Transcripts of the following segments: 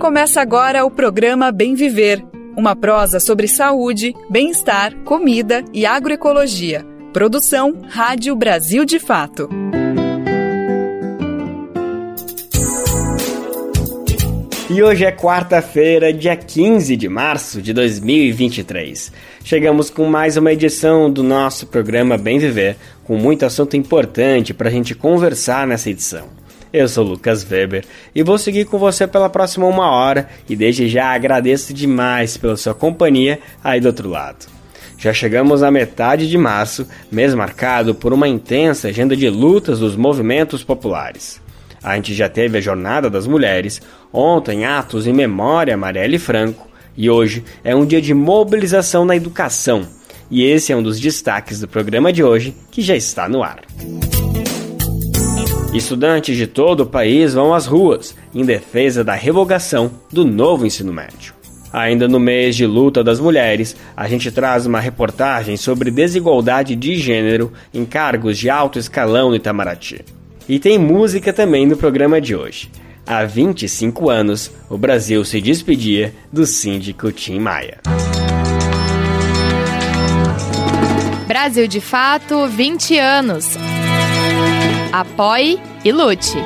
Começa agora o programa Bem Viver, uma prosa sobre saúde, bem-estar, comida e agroecologia. Produção Rádio Brasil de Fato. E hoje é quarta-feira, dia 15 de março de 2023. Chegamos com mais uma edição do nosso programa Bem Viver, com muito assunto importante para a gente conversar nessa edição. Eu sou Lucas Weber e vou seguir com você pela próxima uma hora e desde já agradeço demais pela sua companhia aí do outro lado. Já chegamos à metade de março, mês marcado por uma intensa agenda de lutas dos movimentos populares. A gente já teve a Jornada das Mulheres, ontem atos em memória a Marielle Franco, e hoje é um dia de mobilização na educação. E esse é um dos destaques do programa de hoje, que já está no ar. Estudantes de todo o país vão às ruas em defesa da revogação do novo ensino médio. Ainda no mês de luta das mulheres, a gente traz uma reportagem sobre desigualdade de gênero em cargos de alto escalão no Itamaraty. E tem música também no programa de hoje. Há 25 anos, o Brasil se despedia do síndico Tim Maia. Brasil de Fato, 20 anos. Apoie e lute.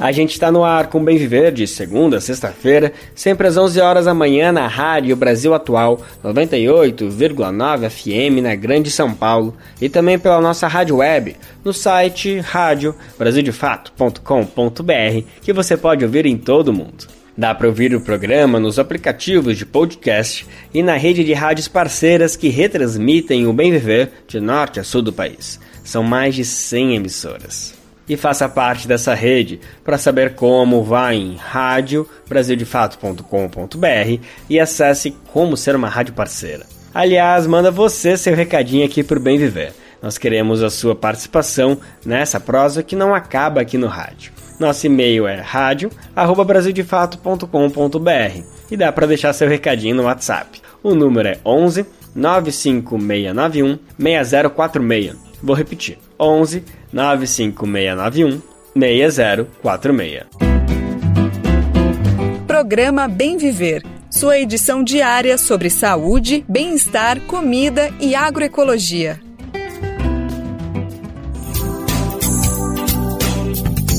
A gente está no ar com Bem Viver de segunda a sexta-feira, sempre às 11 horas da manhã na Rádio Brasil Atual 98,9 FM na Grande São Paulo e também pela nossa rádio web no site rádio brasildefato.com.br que você pode ouvir em todo o mundo. Dá para ouvir o programa nos aplicativos de podcast e na rede de rádios parceiras que retransmitem o Bem Viver de norte a sul do país. São mais de 100 emissoras e faça parte dessa rede. Para saber como, vá em radiobrasildefato.com.br e acesse como ser uma rádio parceira. Aliás, manda você seu recadinho aqui para o Bem Viver. Nós queremos a sua participação nessa prosa que não acaba aqui no rádio. Nosso e-mail é radio@brasildefato.com.br e dá para deixar seu recadinho no WhatsApp. O número é 11 95691 6046. Vou repetir: 11 95691 6046. Programa Bem Viver. Sua edição diária sobre saúde, bem-estar, comida e agroecologia.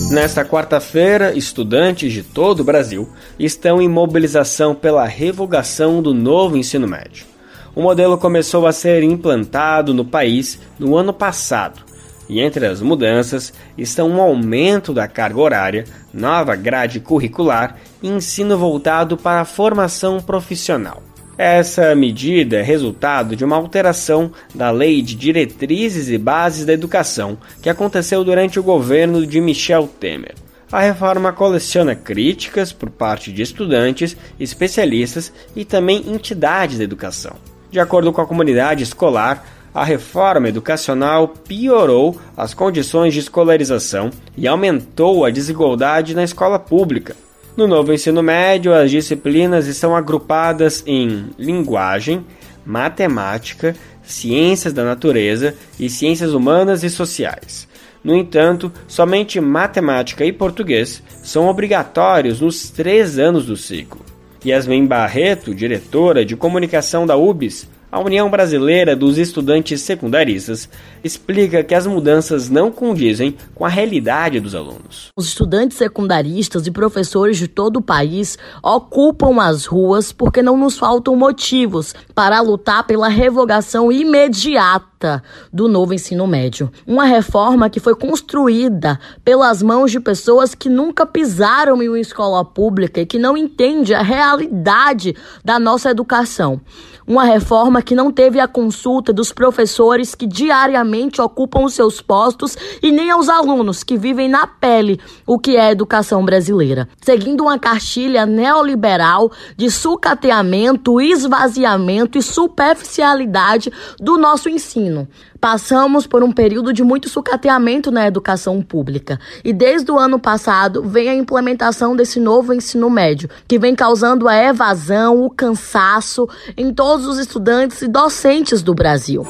Nesta quarta-feira, estudantes de todo o Brasil estão em mobilização pela revogação do novo ensino médio. O modelo começou a ser implantado no país no ano passado e entre as mudanças estão um aumento da carga horária, nova grade curricular e ensino voltado para a formação profissional. Essa medida é resultado de uma alteração da Lei de Diretrizes e Bases da Educação que aconteceu durante o governo de Michel Temer. A reforma coleciona críticas por parte de estudantes, especialistas e também entidades da educação. De acordo com a comunidade escolar, a reforma educacional piorou as condições de escolarização e aumentou a desigualdade na escola pública. No novo ensino médio, as disciplinas estão agrupadas em linguagem, matemática, ciências da natureza e ciências humanas e sociais. No entanto, somente matemática e português são obrigatórios nos três anos do ciclo. Yasmin Barreto, diretora de comunicação da UBS, a União Brasileira dos Estudantes Secundaristas explica que as mudanças não condizem com a realidade dos alunos. Os estudantes secundaristas e professores de todo o país ocupam as ruas porque não nos faltam motivos para lutar pela revogação imediata do novo ensino médio. Uma reforma que foi construída pelas mãos de pessoas que nunca pisaram em uma escola pública e que não entendem a realidade da nossa educação. Uma reforma que não teve a consulta dos professores que diariamente ocupam os seus postos e nem aos alunos que vivem na pele o que é a educação brasileira. Seguindo uma cartilha neoliberal de sucateamento, esvaziamento e superficialidade do nosso ensino. Passamos por um período de muito sucateamento na educação pública e desde o ano passado vem a implementação desse novo ensino médio, que vem causando a evasão, o cansaço em todos os estudantes e docentes do Brasil.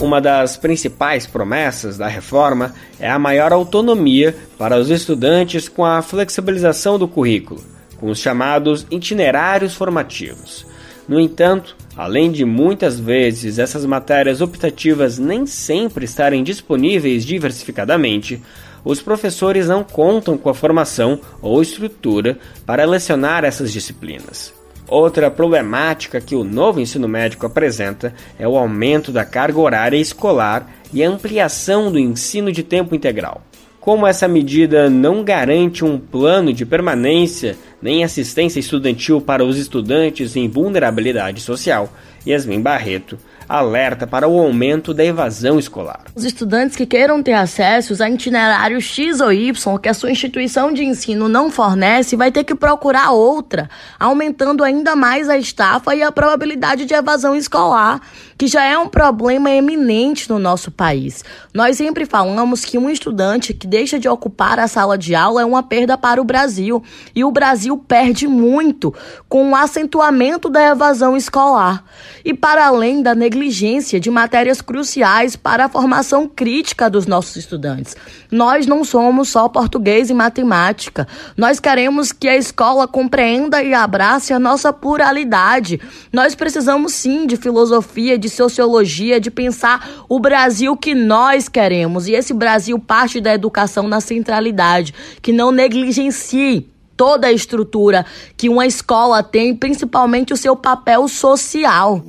Uma das principais promessas da reforma é a maior autonomia para os estudantes com a flexibilização do currículo, com os chamados itinerários formativos. No entanto, além de muitas vezes essas matérias optativas nem sempre estarem disponíveis diversificadamente, os professores não contam com a formação ou estrutura para lecionar essas disciplinas. Outra problemática que o novo ensino médico apresenta é o aumento da carga horária escolar e a ampliação do ensino de tempo integral. Como essa medida não garante um plano de permanência nem assistência estudantil para os estudantes em vulnerabilidade social, Yasmin Barreto alerta para o aumento da evasão escolar. Os estudantes que queiram ter acesso a itinerário X ou Y que a sua instituição de ensino não fornece vai ter que procurar outra, aumentando ainda mais a estafa e a probabilidade de evasão escolar, que já é um problema eminente no nosso país. Nós sempre falamos que um estudante que deixa de ocupar a sala de aula é uma perda para o Brasil, e o Brasil perde muito com o acentuamento da evasão escolar. E para além da negação negligência de matérias cruciais para a formação crítica dos nossos estudantes. Nós não somos só português e matemática. Nós queremos que a escola compreenda e abrace a nossa pluralidade. Nós precisamos sim de filosofia, de sociologia, de pensar o Brasil que nós queremos. E esse Brasil parte da educação na centralidade, que não negligencie toda a estrutura que uma escola tem, principalmente o seu papel social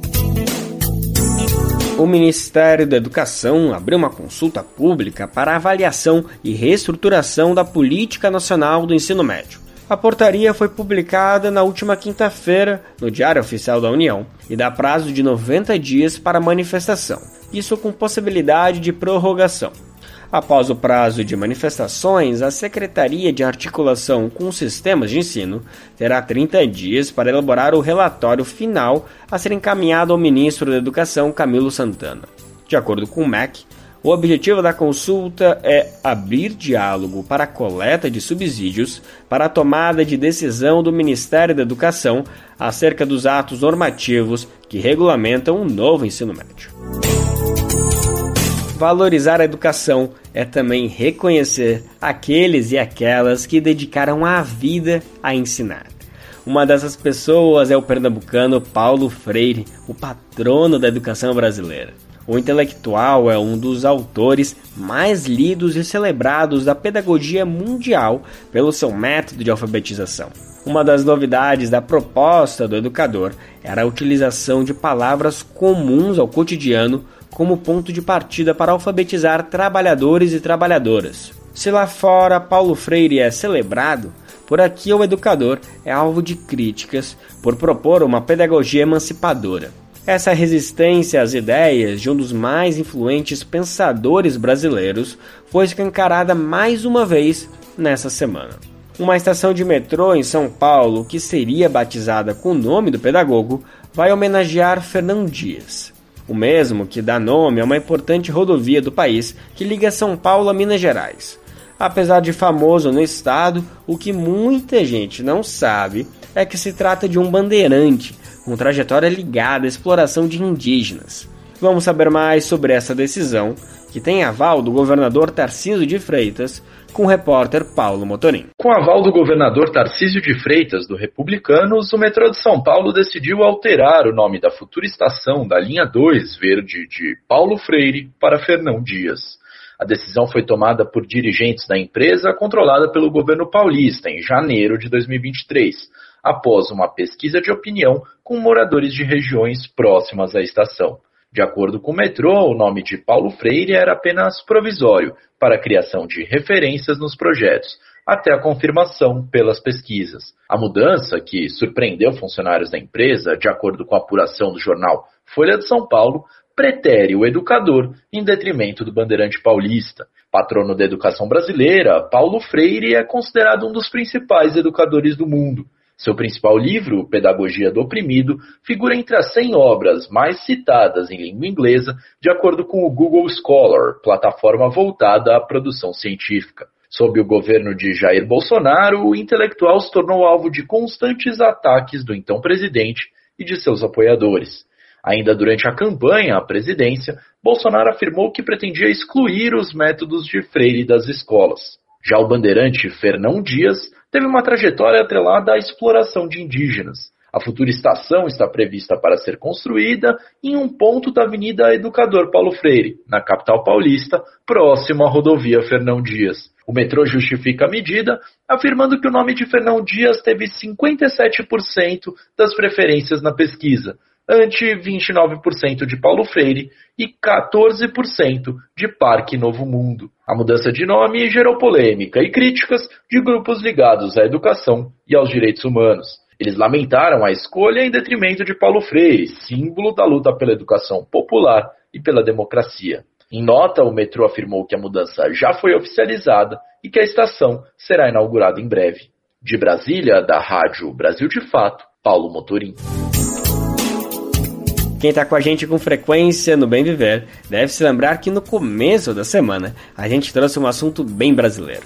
o Ministério da Educação abriu uma consulta pública para avaliação e reestruturação da Política Nacional do Ensino Médio. A portaria foi publicada na última quinta-feira no Diário Oficial da União e dá prazo de 90 dias para manifestação, isso com possibilidade de prorrogação. Após o prazo de manifestações, a Secretaria de Articulação com Sistemas de Ensino terá 30 dias para elaborar o relatório final a ser encaminhado ao ministro da Educação, Camilo Santana. De acordo com o MEC, o objetivo da consulta é abrir diálogo para a coleta de subsídios para a tomada de decisão do Ministério da Educação acerca dos atos normativos que regulamentam o novo ensino médio. Valorizar a educação é também reconhecer aqueles e aquelas que dedicaram a vida a ensinar. Uma dessas pessoas é o pernambucano Paulo Freire, o patrono da educação brasileira. O intelectual é um dos autores mais lidos e celebrados da pedagogia mundial pelo seu método de alfabetização. Uma das novidades da proposta do educador era a utilização de palavras comuns ao cotidiano como ponto de partida para alfabetizar trabalhadores e trabalhadoras. Se lá fora Paulo Freire é celebrado, por aqui o educador é alvo de críticas por propor uma pedagogia emancipadora. Essa resistência às ideias de um dos mais influentes pensadores brasileiros foi escancarada mais uma vez nessa semana. Uma estação de metrô em São Paulo, que seria batizada com o nome do pedagogo, vai homenagear Fernão Dias o mesmo que dá nome a uma importante rodovia do país que liga São Paulo a Minas Gerais. Apesar de famoso no estado, o que muita gente não sabe é que se trata de um bandeirante com trajetória ligada à exploração de indígenas. Vamos saber mais sobre essa decisão, que tem aval do governador Tarcísio de Freitas, com o repórter Paulo Motorim. Com aval do governador Tarcísio de Freitas, do Republicanos, o metrô de São Paulo decidiu alterar o nome da futura estação da linha 2 verde de Paulo Freire para Fernão Dias. A decisão foi tomada por dirigentes da empresa controlada pelo governo paulista em janeiro de 2023, após uma pesquisa de opinião com moradores de regiões próximas à estação. De acordo com o metrô, o nome de Paulo Freire era apenas provisório para a criação de referências nos projetos, até a confirmação pelas pesquisas. A mudança, que surpreendeu funcionários da empresa, de acordo com a apuração do jornal Folha de São Paulo, pretere o educador em detrimento do bandeirante paulista. Patrono da educação brasileira, Paulo Freire é considerado um dos principais educadores do mundo. Seu principal livro, Pedagogia do Oprimido, figura entre as 100 obras mais citadas em língua inglesa, de acordo com o Google Scholar, plataforma voltada à produção científica. Sob o governo de Jair Bolsonaro, o intelectual se tornou alvo de constantes ataques do então presidente e de seus apoiadores. Ainda durante a campanha à presidência, Bolsonaro afirmou que pretendia excluir os métodos de Freire das escolas. Já o bandeirante Fernão Dias teve uma trajetória atrelada à exploração de indígenas. A futura estação está prevista para ser construída em um ponto da Avenida Educador Paulo Freire, na capital paulista, próximo à rodovia Fernão Dias. O metrô justifica a medida, afirmando que o nome de Fernão Dias teve 57% das preferências na pesquisa, ante 29% de Paulo Freire e 14% de Parque Novo Mundo. A mudança de nome gerou polêmica e críticas de grupos ligados à educação e aos direitos humanos. Eles lamentaram a escolha em detrimento de Paulo Freire, símbolo da luta pela educação popular e pela democracia. Em nota, o metrô afirmou que a mudança já foi oficializada e que a estação será inaugurada em breve. De Brasília, da Rádio Brasil de Fato, Paulo Motorim. Quem está com a gente com frequência no Bem Viver deve se lembrar que no começo da semana a gente trouxe um assunto bem brasileiro.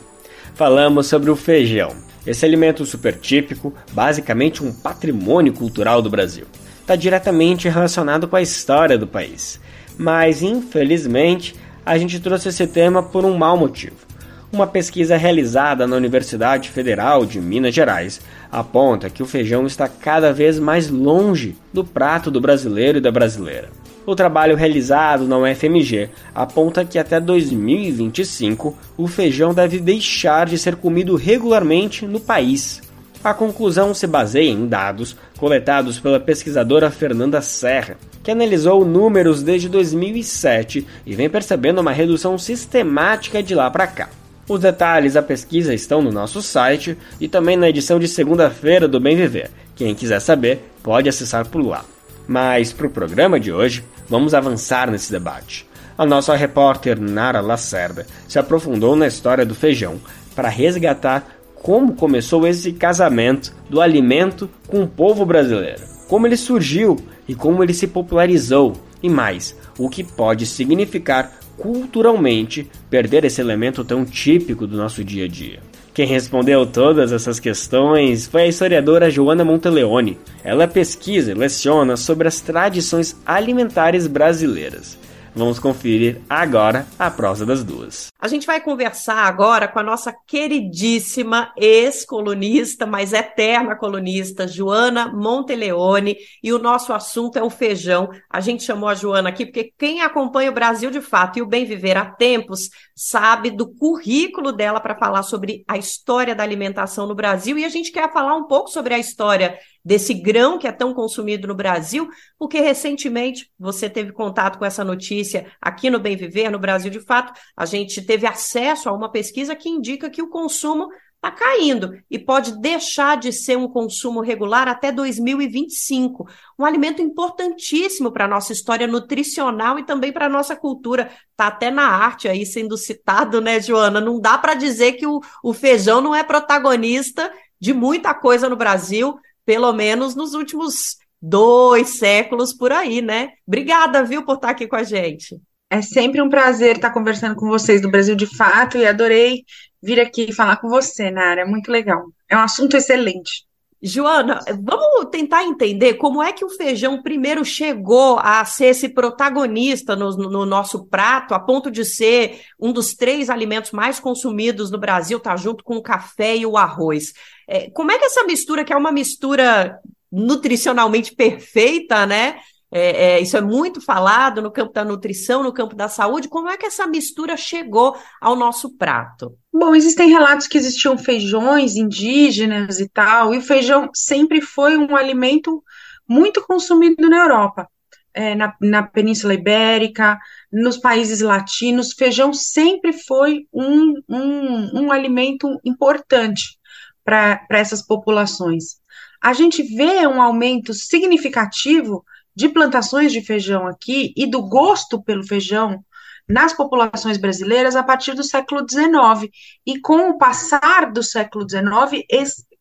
Falamos sobre o feijão esse alimento super típico, basicamente um patrimônio cultural do Brasil, está diretamente relacionado com a história do país. Mas, infelizmente, a gente trouxe esse tema por um mau motivo. Uma pesquisa realizada na Universidade Federal de Minas Gerais aponta que o feijão está cada vez mais longe do prato do brasileiro e da brasileira. O trabalho realizado na UFMG aponta que até 2025 o feijão deve deixar de ser comido regularmente no país. A conclusão se baseia em dados coletados pela pesquisadora Fernanda Serra, que analisou números desde 2007 e vem percebendo uma redução sistemática de lá para cá. Os detalhes da pesquisa estão no nosso site e também na edição de segunda-feira do Bem Viver. Quem quiser saber, pode acessar por lá. Mas para o programa de hoje, vamos avançar nesse debate. A nossa repórter Nara Lacerda se aprofundou na história do feijão para resgatar como começou esse casamento do alimento com o povo brasileiro, como ele surgiu e como ele se popularizou, e mais, o que pode significar culturalmente perder esse elemento tão típico do nosso dia a dia. Quem respondeu todas essas questões foi a historiadora Joana Monteleone. Ela pesquisa e leciona sobre as tradições alimentares brasileiras. Vamos conferir agora a prosa das duas. A gente vai conversar agora com a nossa queridíssima ex-colunista, mas eterna colunista, Joana Monteleone, e o nosso assunto é o feijão. A gente chamou a Joana aqui porque quem acompanha o Brasil de fato e o Bem Viver há tempos sabe do currículo dela para falar sobre a história da alimentação no Brasil e a gente quer falar um pouco sobre a história desse grão que é tão consumido no Brasil, porque recentemente você teve contato com essa notícia aqui no Bem Viver, no Brasil de Fato, a gente teve acesso a uma pesquisa que indica que o consumo está caindo e pode deixar de ser um consumo regular até 2025. Um alimento importantíssimo para a nossa história nutricional e também para a nossa cultura. Está até na arte aí sendo citado, né, Joana? Não dá para dizer que o, o feijão não é protagonista de muita coisa no Brasil pelo menos nos últimos dois séculos por aí, né? Obrigada, viu, por estar aqui com a gente. É sempre um prazer estar conversando com vocês do Brasil de Fato e adorei vir aqui falar com você, Nara. É muito legal. É um assunto excelente. Joana, vamos tentar entender como é que o feijão primeiro chegou a ser esse protagonista no, no, nosso prato, a ponto de ser um dos três alimentos mais consumidos no Brasil, tá junto com o café e o arroz. É, como é que essa mistura, que é uma mistura nutricionalmente perfeita, né? É, é, isso é muito falado no campo da nutrição, no campo da saúde. Como é que essa mistura chegou ao nosso prato? Bom, existem relatos que existiam feijões indígenas e tal, e o feijão sempre foi um alimento muito consumido na Europa, é, na, na Península Ibérica, nos países latinos. Feijão sempre foi um, um, um alimento importante para essas populações. A gente vê um aumento significativo de plantações de feijão aqui e do gosto pelo feijão nas populações brasileiras a partir do século XIX. E com o passar do século XIX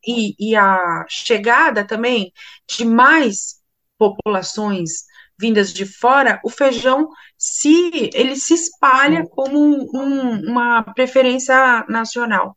e, e a chegada também de mais populações vindas de fora, o feijão se ele se espalha como um, uma preferência nacional.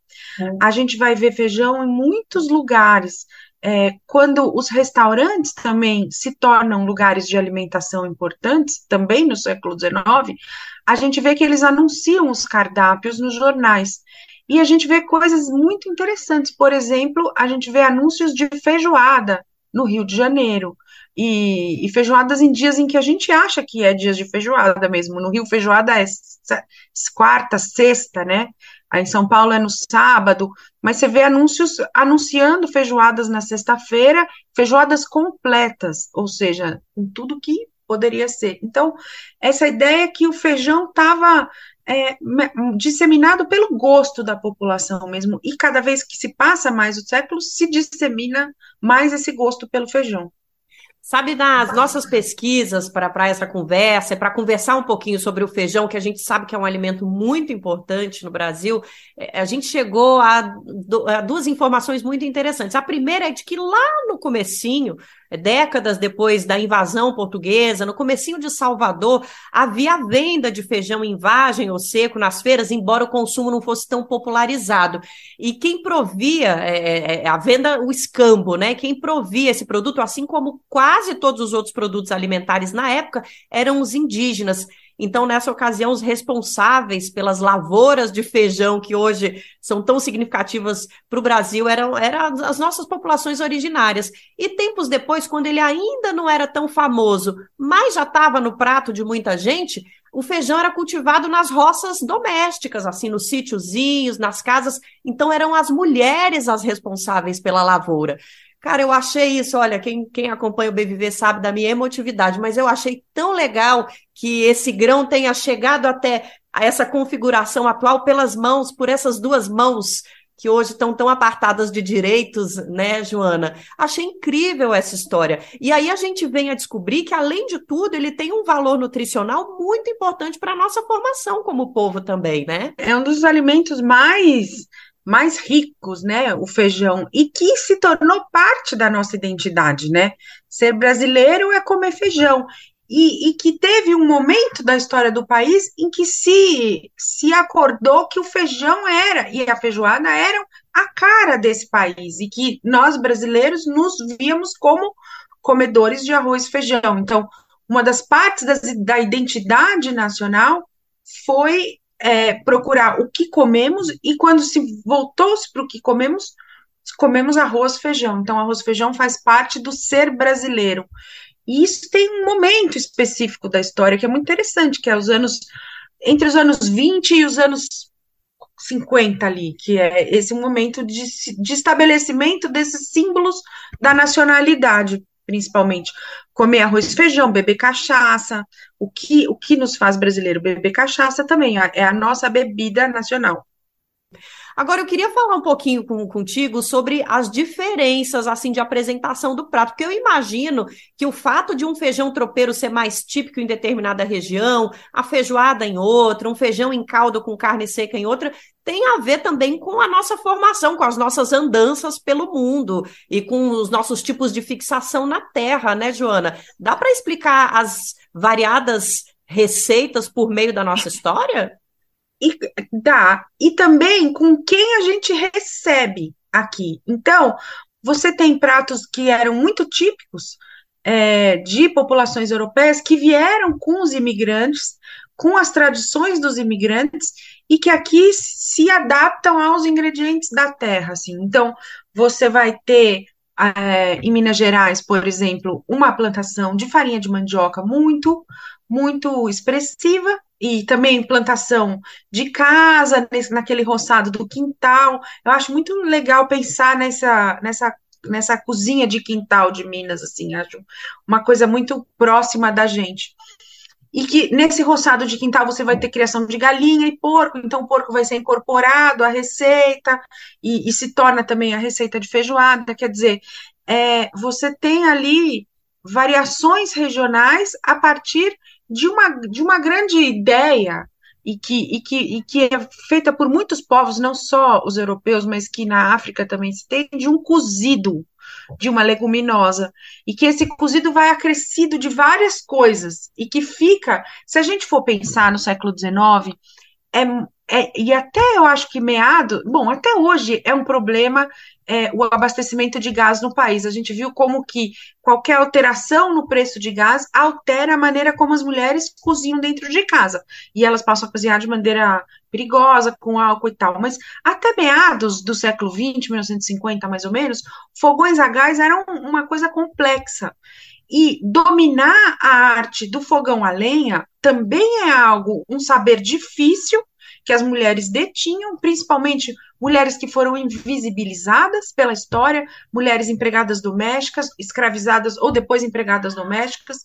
A gente vai ver feijão em muitos lugares, é, quando os restaurantes também se tornam lugares de alimentação importantes, também no século XIX, a gente vê que eles anunciam os cardápios nos jornais. E a gente vê coisas muito interessantes. Por exemplo, a gente vê anúncios de feijoada no Rio de Janeiro. E, e, feijoadas em dias em que a gente acha que é dias de feijoada mesmo. No Rio, feijoada é quarta, sexta, né? Aí em São Paulo é no sábado, mas você vê anúncios anunciando feijoadas na sexta-feira, feijoadas completas, ou seja, com tudo que poderia ser. Então, essa ideia que o feijão estava é, disseminado pelo gosto da população mesmo, e cada vez que se passa mais o século, se dissemina mais esse gosto pelo feijão. Sabe, nas nossas pesquisas para essa conversa, para conversar um pouquinho sobre o feijão, que a gente sabe que é um alimento muito importante no Brasil, é, a gente chegou a, a duas informações muito interessantes. A primeira é de que lá no comecinho, décadas depois da invasão portuguesa, no comecinho de Salvador, havia a venda de feijão em vagem ou seco nas feiras, embora o consumo não fosse tão popularizado. E quem provia é, é, é a venda, o escambo, né? Quem provia esse produto, assim como quase todos os outros produtos alimentares na época, eram os indígenas. Então, nessa ocasião, os responsáveis pelas lavouras de feijão que hoje são tão significativas para o Brasil eram, eram as nossas populações originárias. E tempos depois, quando ele ainda não era tão famoso, mas já estava no prato de muita gente, o feijão era cultivado nas roças domésticas, assim, nos sítiozinhos, nas casas. Então, eram as mulheres as responsáveis pela lavoura. Cara, eu achei isso, olha, quem, quem acompanha o BVV sabe da minha emotividade, mas eu achei tão legal que esse grão tenha chegado até essa configuração atual pelas mãos, por essas duas mãos que hoje estão tão apartadas de direitos, né, Joana? Achei incrível essa história. E aí a gente vem a descobrir que, além de tudo, ele tem um valor nutricional muito importante para a nossa formação como povo também, né? É um dos alimentos mais mais ricos, né, o feijão, e que se tornou parte da nossa identidade, né? Ser brasileiro é comer feijão. E, e, que teve um momento da história do país em que se, se acordou que o feijão era, e a feijoada eram a cara desse país, e que nós brasileiros nos víamos como comedores de arroz e feijão. Então, uma das partes das, da identidade nacional foi é, procurar o que comemos e quando se voltou-se para o que comemos, comemos arroz feijão. Então, arroz feijão faz parte do ser brasileiro. E isso tem um momento específico da história que é muito interessante, que é os anos entre os anos 20 e os anos 50 ali, que é esse momento de, de estabelecimento desses símbolos da nacionalidade principalmente comer arroz e feijão, beber cachaça. O que, o que nos faz brasileiro beber cachaça também é a nossa bebida nacional. Agora, eu queria falar um pouquinho com, contigo sobre as diferenças, assim, de apresentação do prato, porque eu imagino que o fato de um feijão tropeiro ser mais típico em determinada região, a feijoada em outra, um feijão em caldo com carne seca em outra, tem a ver também com a nossa formação, com as nossas andanças pelo mundo e com os nossos tipos de fixação na terra, né, Joana? Dá para explicar as variadas receitas por meio da nossa história? e dá, e também com quem a gente recebe aqui. Então, você tem pratos que eram muito típicos é, de populações europeias que vieram com os imigrantes, com as tradições dos imigrantes e que aqui se adaptam aos ingredientes da terra. Assim. Então, você vai ter é, em Minas Gerais, por exemplo, uma plantação de farinha de mandioca muito, muito expressiva e também plantação de casa, nesse, naquele roçado do quintal. Eu acho muito legal pensar nessa, nessa, nessa cozinha de quintal de Minas, assim, acho uma coisa muito próxima da gente. E que nesse roçado de quintal você vai ter criação de galinha e porco, então o porco vai ser incorporado à receita e, e se torna também a receita de feijoada. Quer dizer, é, você tem ali variações regionais a partir de uma, de uma grande ideia e que, e, que, e que é feita por muitos povos, não só os europeus, mas que na África também se tem, de um cozido de uma leguminosa, e que esse cozido vai acrescido de várias coisas, e que fica, se a gente for pensar no século XIX, é, é, e até eu acho que meado, bom, até hoje é um problema é, o abastecimento de gás no país. A gente viu como que qualquer alteração no preço de gás altera a maneira como as mulheres cozinham dentro de casa. E elas passam a cozinhar de maneira perigosa, com álcool e tal. Mas até meados do século XX, 1950 mais ou menos, fogões a gás eram uma coisa complexa. E dominar a arte do fogão a lenha também é algo, um saber difícil que as mulheres detinham, principalmente mulheres que foram invisibilizadas pela história, mulheres empregadas domésticas, escravizadas ou depois empregadas domésticas,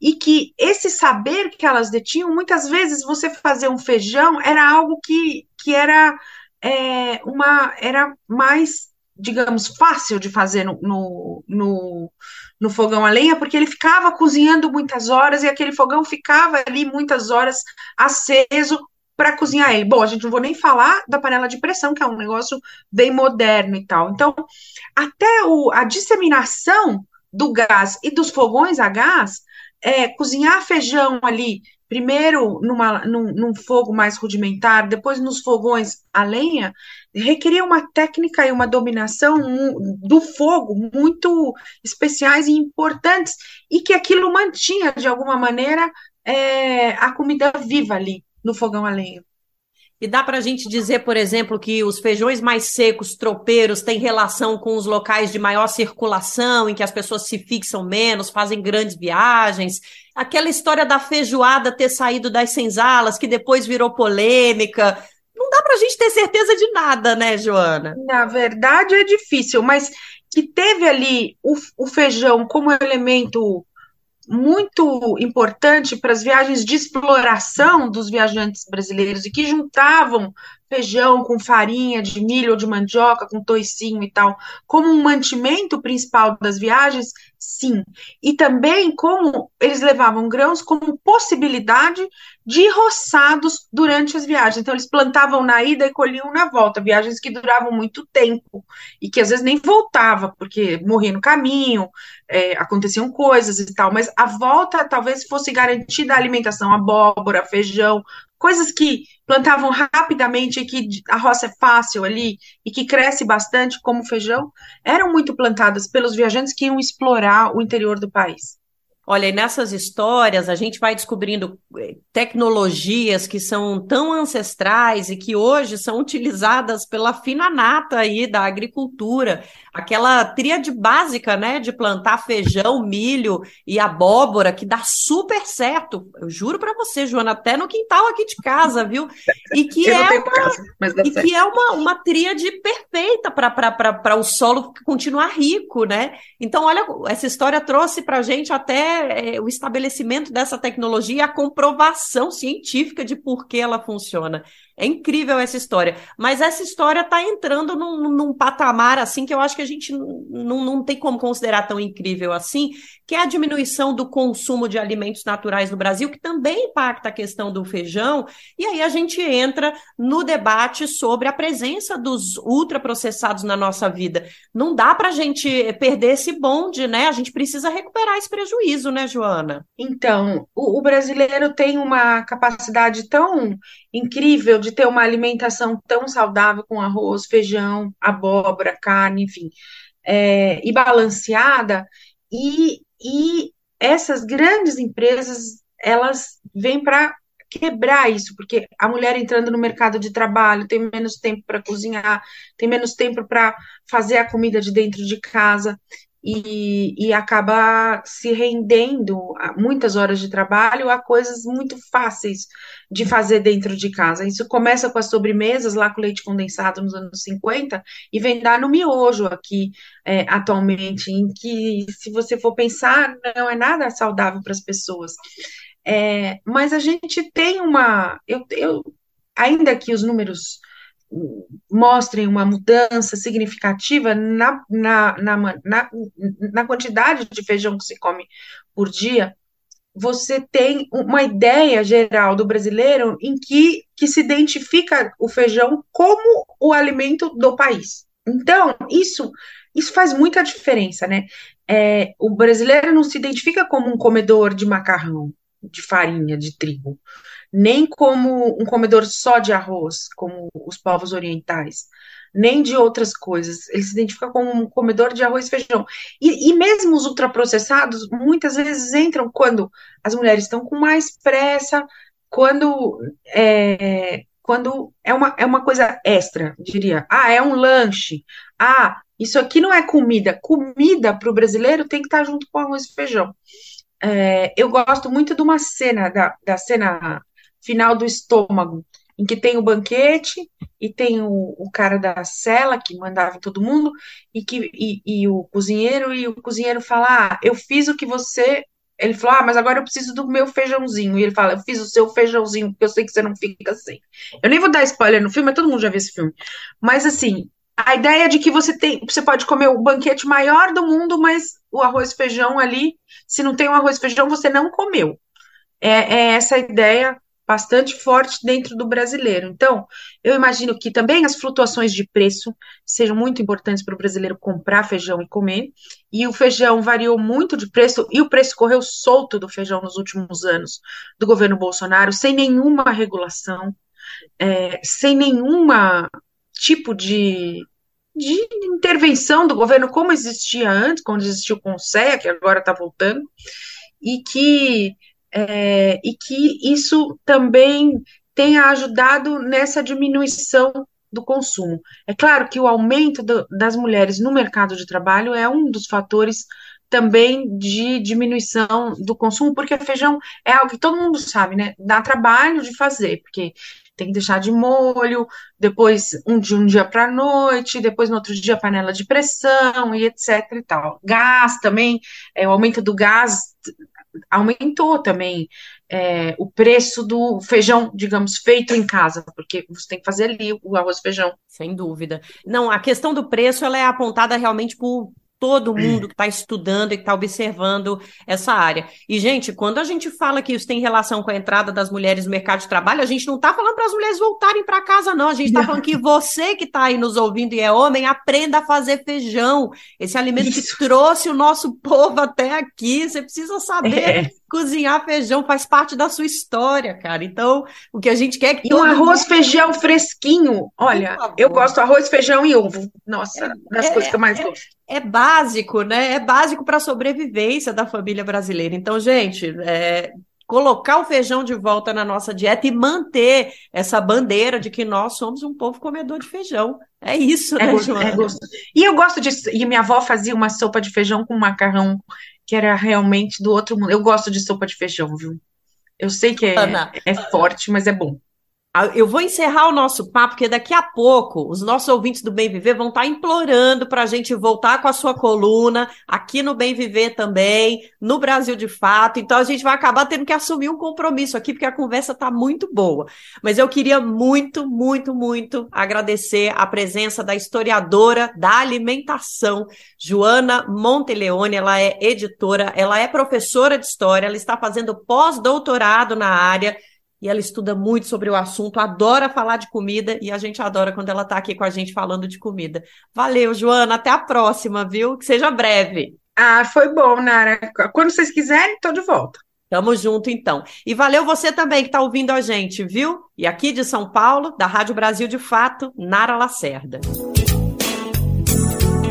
e que esse saber que elas detinham, muitas vezes você fazer um feijão era algo que, que era é, uma era mais digamos, fácil de fazer no, no, no, no, fogão a lenha, porque ele ficava cozinhando muitas horas e aquele fogão ficava ali muitas horas aceso para cozinhar ele. Bom, a gente não vou nem falar da panela de pressão, que é um negócio bem moderno e tal. Então, até o, a disseminação do gás e dos fogões a gás, é, cozinhar feijão ali, primeiro numa, num, num, fogo mais rudimentar, depois nos fogões a lenha, requeria uma técnica e uma dominação do fogo muito especiais e importantes, e que aquilo mantinha, de alguma maneira, é, a comida viva ali no fogão a lenha. E dá para a gente dizer, por exemplo, que os feijões mais secos, tropeiros, têm relação com os locais de maior circulação, em que as pessoas se fixam menos, fazem grandes viagens. Aquela história da feijoada ter saído das senzalas, que depois virou polêmica. Não dá para a gente ter certeza de nada, né, Joana? Na verdade, é difícil, mas que teve ali o, o feijão como elemento muito importante para as viagens de exploração dos viajantes brasileiros e que juntavam feijão com farinha de milho ou de mandioca, com toicinho e tal, como um mantimento principal das viagens, sim. E também como eles levavam grãos como possibilidade de roçados durante as viagens. Então, eles plantavam na ida e colhiam na volta, viagens que duravam muito tempo e que às vezes nem voltava, porque morria no caminho, é, aconteciam coisas e tal, mas a volta talvez fosse garantida a alimentação, abóbora, feijão, coisas que plantavam rapidamente que a roça é fácil ali e que cresce bastante, como feijão, eram muito plantadas pelos viajantes que iam explorar o interior do país. Olha, e nessas histórias a gente vai descobrindo eh, tecnologias que são tão ancestrais e que hoje são utilizadas pela fina nata aí da agricultura. Aquela tríade básica, né, de plantar feijão, milho e abóbora, que dá super certo. Eu juro para você, Joana, até no quintal aqui de casa, viu? E que é uma, casa, e que é uma, uma tríade perfeita para o solo continuar rico, né? Então, olha, essa história trouxe para a gente até é, o estabelecimento dessa tecnologia e a comprovação científica de por que ela funciona. É incrível essa história. Mas essa história está entrando num, num, patamar assim que eu acho que a gente não, tem como considerar tão incrível assim, que é a diminuição do consumo de alimentos naturais no Brasil, que também impacta a questão do feijão. E aí a gente entra no debate sobre a presença dos ultraprocessados na nossa vida. Não dá para a gente perder esse bonde, né? A gente precisa recuperar esse prejuízo, né, Joana? Então, o, o brasileiro tem uma capacidade tão incrível de ter uma alimentação tão saudável com arroz, feijão, abóbora, carne, enfim, é, e balanceada, e, e essas grandes empresas, elas vêm para quebrar isso, porque a mulher entrando no mercado de trabalho tem menos tempo para cozinhar, tem menos tempo para fazer a comida de dentro de casa e, e acaba se rendendo a muitas horas de trabalho a coisas muito fáceis de fazer dentro de casa. Isso começa com as sobremesas, lá com leite condensado nos anos 50, e vem dar no miojo aqui é, atualmente, em que, se você for pensar, não é nada saudável para as pessoas. É, mas a gente tem uma. Eu, eu, ainda que os números mostrem uma mudança significativa na, na, na, na, na quantidade de feijão que se come por dia, você tem uma ideia geral do brasileiro em que, que se identifica o feijão como o alimento do país. Então, isso, isso faz muita diferença, né? É, o brasileiro não se identifica como um comedor de macarrão, de farinha, de trigo. Nem como um comedor só de arroz, como os povos orientais, nem de outras coisas. Ele se identifica como um comedor de arroz e feijão. E, e mesmo os ultraprocessados, muitas vezes entram quando as mulheres estão com mais pressa, quando é, quando é uma, é uma coisa extra, diria. Ah, é um lanche. Ah, isso aqui não é comida. Comida para o brasileiro tem que estar junto com arroz e feijão. É, eu gosto muito de uma cena, da, da cena final do estômago, em que tem o banquete e tem o, o cara da cela que mandava todo mundo e que e, e, o cozinheiro e o cozinheiro fala ah, eu fiz o que você ele falou, ah, mas agora eu preciso do meu feijãozinho. E ele fala, eu fiz o seu feijãozinho, porque eu sei que você não fica assim. Eu nem vou dar spoiler no filme, todo mundo já viu esse filme. Mas assim, a ideia de que você tem, você pode comer o banquete maior do mundo, mas o arroz e feijão ali, se não tem o arroz e feijão, você não comeu. É, é essa ideia bastante forte dentro do brasileiro. Então, eu imagino que também as flutuações de preço sejam muito importantes para o brasileiro comprar feijão e comer. E o feijão variou muito de preço, e o preço correu solto do feijão nos últimos anos do governo Bolsonaro, sem nenhuma regulação, é, sem nenhuma tipo de, de intervenção do governo, como existia antes, quando existia o Conselho, que agora está voltando, e que é, e que isso também tenha ajudado nessa diminuição do consumo. É claro que o aumento do, das mulheres no mercado de trabalho é um dos fatores também de diminuição do consumo, porque feijão é algo que todo mundo sabe, né? Dá trabalho de fazer, porque tem que deixar de molho, depois um de um dia para a noite, depois no outro dia panela de pressão e etc e tal. Gás também, é, o aumento do gás aumentou também é, o preço do feijão, digamos, feito em casa, porque você tem que fazer ali o arroz e feijão. Sem dúvida. Não, a questão do preço ela é apontada realmente por todo mundo que está estudando e que está observando essa área. E, gente, quando a gente fala que isso tem relação com a entrada das mulheres no mercado de trabalho, a gente não está falando para as mulheres voltarem para casa, não. A gente está falando que você que está aí nos ouvindo e é homem, aprenda a fazer feijão. Esse alimento isso. que trouxe o nosso povo até aqui. Você precisa saber. É. Cozinhar feijão faz parte da sua história, cara. Então, o que a gente quer é que. E um arroz, mundo... feijão fresquinho. Olha, eu gosto arroz, feijão e ovo. Nossa, é, das é, coisas que eu mais é, gosto é básico, né? É básico para a sobrevivência da família brasileira. Então, gente, é, colocar o feijão de volta na nossa dieta e manter essa bandeira de que nós somos um povo comedor de feijão. É isso, é né, gosto, Joana? É. E eu gosto de. E minha avó fazia uma sopa de feijão com macarrão que era realmente do outro mundo. Eu gosto de sopa de feijão, viu? Eu sei que é, é forte, mas é bom. Eu vou encerrar o nosso papo, porque daqui a pouco os nossos ouvintes do Bem Viver vão estar implorando para a gente voltar com a sua coluna aqui no Bem Viver também, no Brasil de Fato. Então a gente vai acabar tendo que assumir um compromisso aqui, porque a conversa está muito boa. Mas eu queria muito, muito, muito agradecer a presença da historiadora da alimentação, Joana Monteleone. Ela é editora, ela é professora de história, ela está fazendo pós-doutorado na área e ela estuda muito sobre o assunto, adora falar de comida e a gente adora quando ela está aqui com a gente falando de comida. Valeu, Joana, até a próxima, viu? Que seja breve. Ah, foi bom, Nara. Quando vocês quiserem, estou de volta. Tamo junto, então. E valeu você também que está ouvindo a gente, viu? E aqui de São Paulo, da Rádio Brasil de Fato, Nara Lacerda.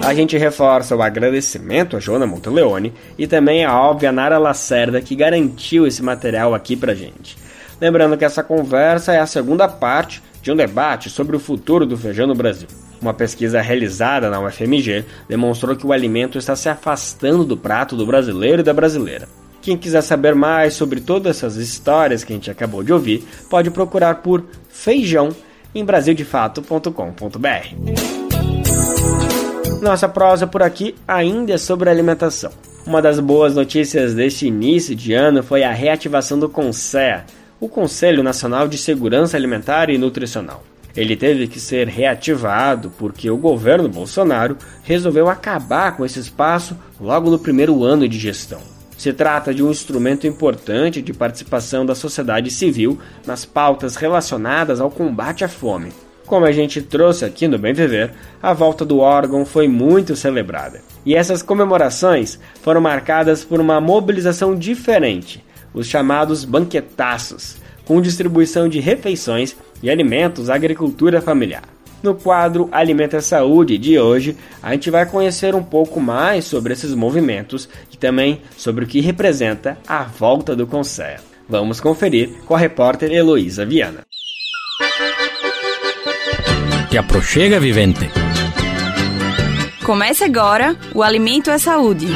A gente reforça o agradecimento a Joana Monteleone e também a óbvia Nara Lacerda que garantiu esse material aqui pra gente. Lembrando que essa conversa é a segunda parte de um debate sobre o futuro do feijão no Brasil. Uma pesquisa realizada na UFMG demonstrou que o alimento está se afastando do prato do brasileiro e da brasileira. Quem quiser saber mais sobre todas essas histórias que a gente acabou de ouvir, pode procurar por feijão em brasildefato.com.br. Nossa prosa por aqui ainda é sobre alimentação. Uma das boas notícias deste início de ano foi a reativação do CONSEA, o Conselho Nacional de Segurança Alimentar e Nutricional. Ele teve que ser reativado porque o governo Bolsonaro resolveu acabar com esse espaço logo no primeiro ano de gestão. Se trata de um instrumento importante de participação da sociedade civil nas pautas relacionadas ao combate à fome. Como a gente trouxe aqui no Bem Viver, a volta do órgão foi muito celebrada. E essas comemorações foram marcadas por uma mobilização diferente, os chamados banquetaços, com distribuição de refeições e alimentos à agricultura familiar. No quadro Alimenta Saúde de hoje, a gente vai conhecer um pouco mais sobre esses movimentos e também sobre o que representa a volta do Conselho. Vamos conferir com a repórter Heloísa Viana. Que aproxega, vivente. Comece agora o Alimento é Saúde.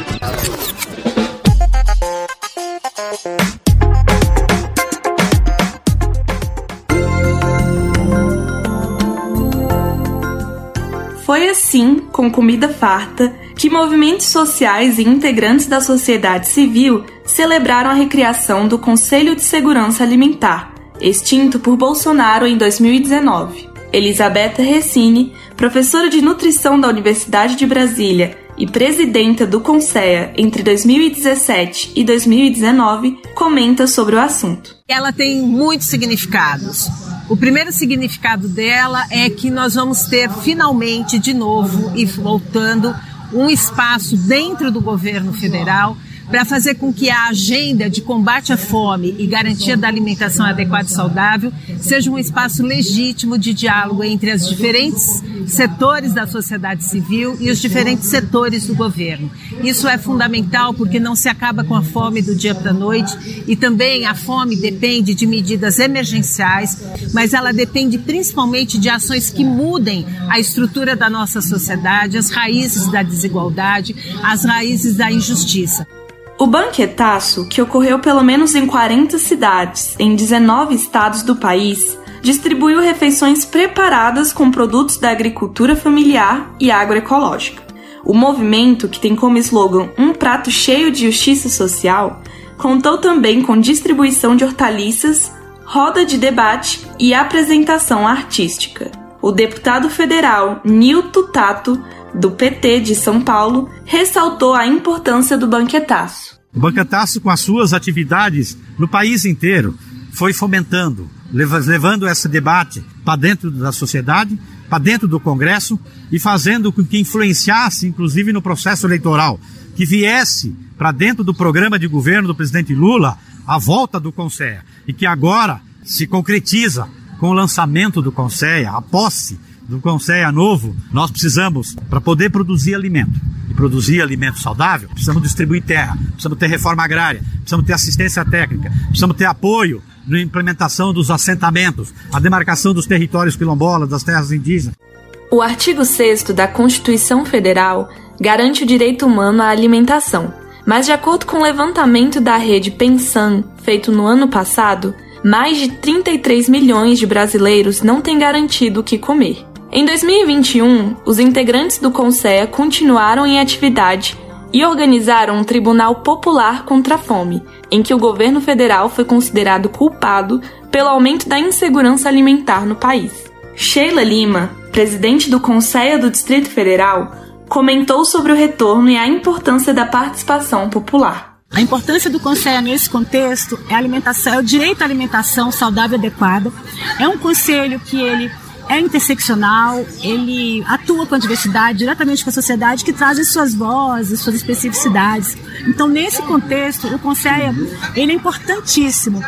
Foi assim, com comida farta, que movimentos sociais e integrantes da sociedade civil celebraram a recriação do Conselho de Segurança Alimentar, extinto por Bolsonaro em 2019. Elisabetta Recine, professora de nutrição da Universidade de Brasília e presidenta do CONSEA entre 2017 e 2019, comenta sobre o assunto. Ela tem muitos significados. O primeiro significado dela é que nós vamos ter finalmente de novo e voltando um espaço dentro do governo federal para fazer com que a agenda de combate à fome e garantia da alimentação adequada e saudável seja um espaço legítimo de diálogo entre os diferentes setores da sociedade civil e os diferentes setores do governo. Isso é fundamental porque não se acaba com a fome do dia para a noite e também a fome depende de medidas emergenciais, mas ela depende principalmente de ações que mudem a estrutura da nossa sociedade, as raízes da desigualdade, as raízes da injustiça. O banquetaço, que ocorreu pelo menos em 40 cidades, em 19 estados do país, distribuiu refeições preparadas com produtos da agricultura familiar e agroecológica. O movimento, que tem como slogan Um prato cheio de justiça social, contou também com distribuição de hortaliças, roda de debate e apresentação artística. O deputado federal Nilton Tato do PT de São Paulo, ressaltou a importância do banquetaço. O banquetaço, com as suas atividades no país inteiro, foi fomentando, levando esse debate para dentro da sociedade, para dentro do Congresso e fazendo com que influenciasse, inclusive no processo eleitoral, que viesse para dentro do programa de governo do presidente Lula a volta do Conselho e que agora se concretiza com o lançamento do Conselho, a posse do Conselho novo, nós precisamos, para poder produzir alimento e produzir alimento saudável, precisamos distribuir terra, precisamos ter reforma agrária, precisamos ter assistência técnica, precisamos ter apoio na implementação dos assentamentos, a demarcação dos territórios quilombolas, das terras indígenas. O artigo 6 da Constituição Federal garante o direito humano à alimentação, mas de acordo com o levantamento da rede Pensan, feito no ano passado, mais de 33 milhões de brasileiros não têm garantido o que comer. Em 2021, os integrantes do Conselho continuaram em atividade e organizaram um Tribunal Popular contra a Fome, em que o governo federal foi considerado culpado pelo aumento da insegurança alimentar no país. Sheila Lima, presidente do Conselho do Distrito Federal, comentou sobre o retorno e a importância da participação popular. A importância do conselho nesse contexto é alimentação, é o direito à alimentação saudável e adequada. É um conselho que ele é interseccional, ele atua com a diversidade, diretamente com a sociedade, que trazem suas vozes, suas especificidades. Então, nesse contexto, o Conselho ele é importantíssimo.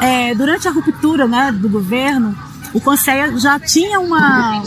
É, durante a ruptura né, do governo, o Conselho já tinha uma,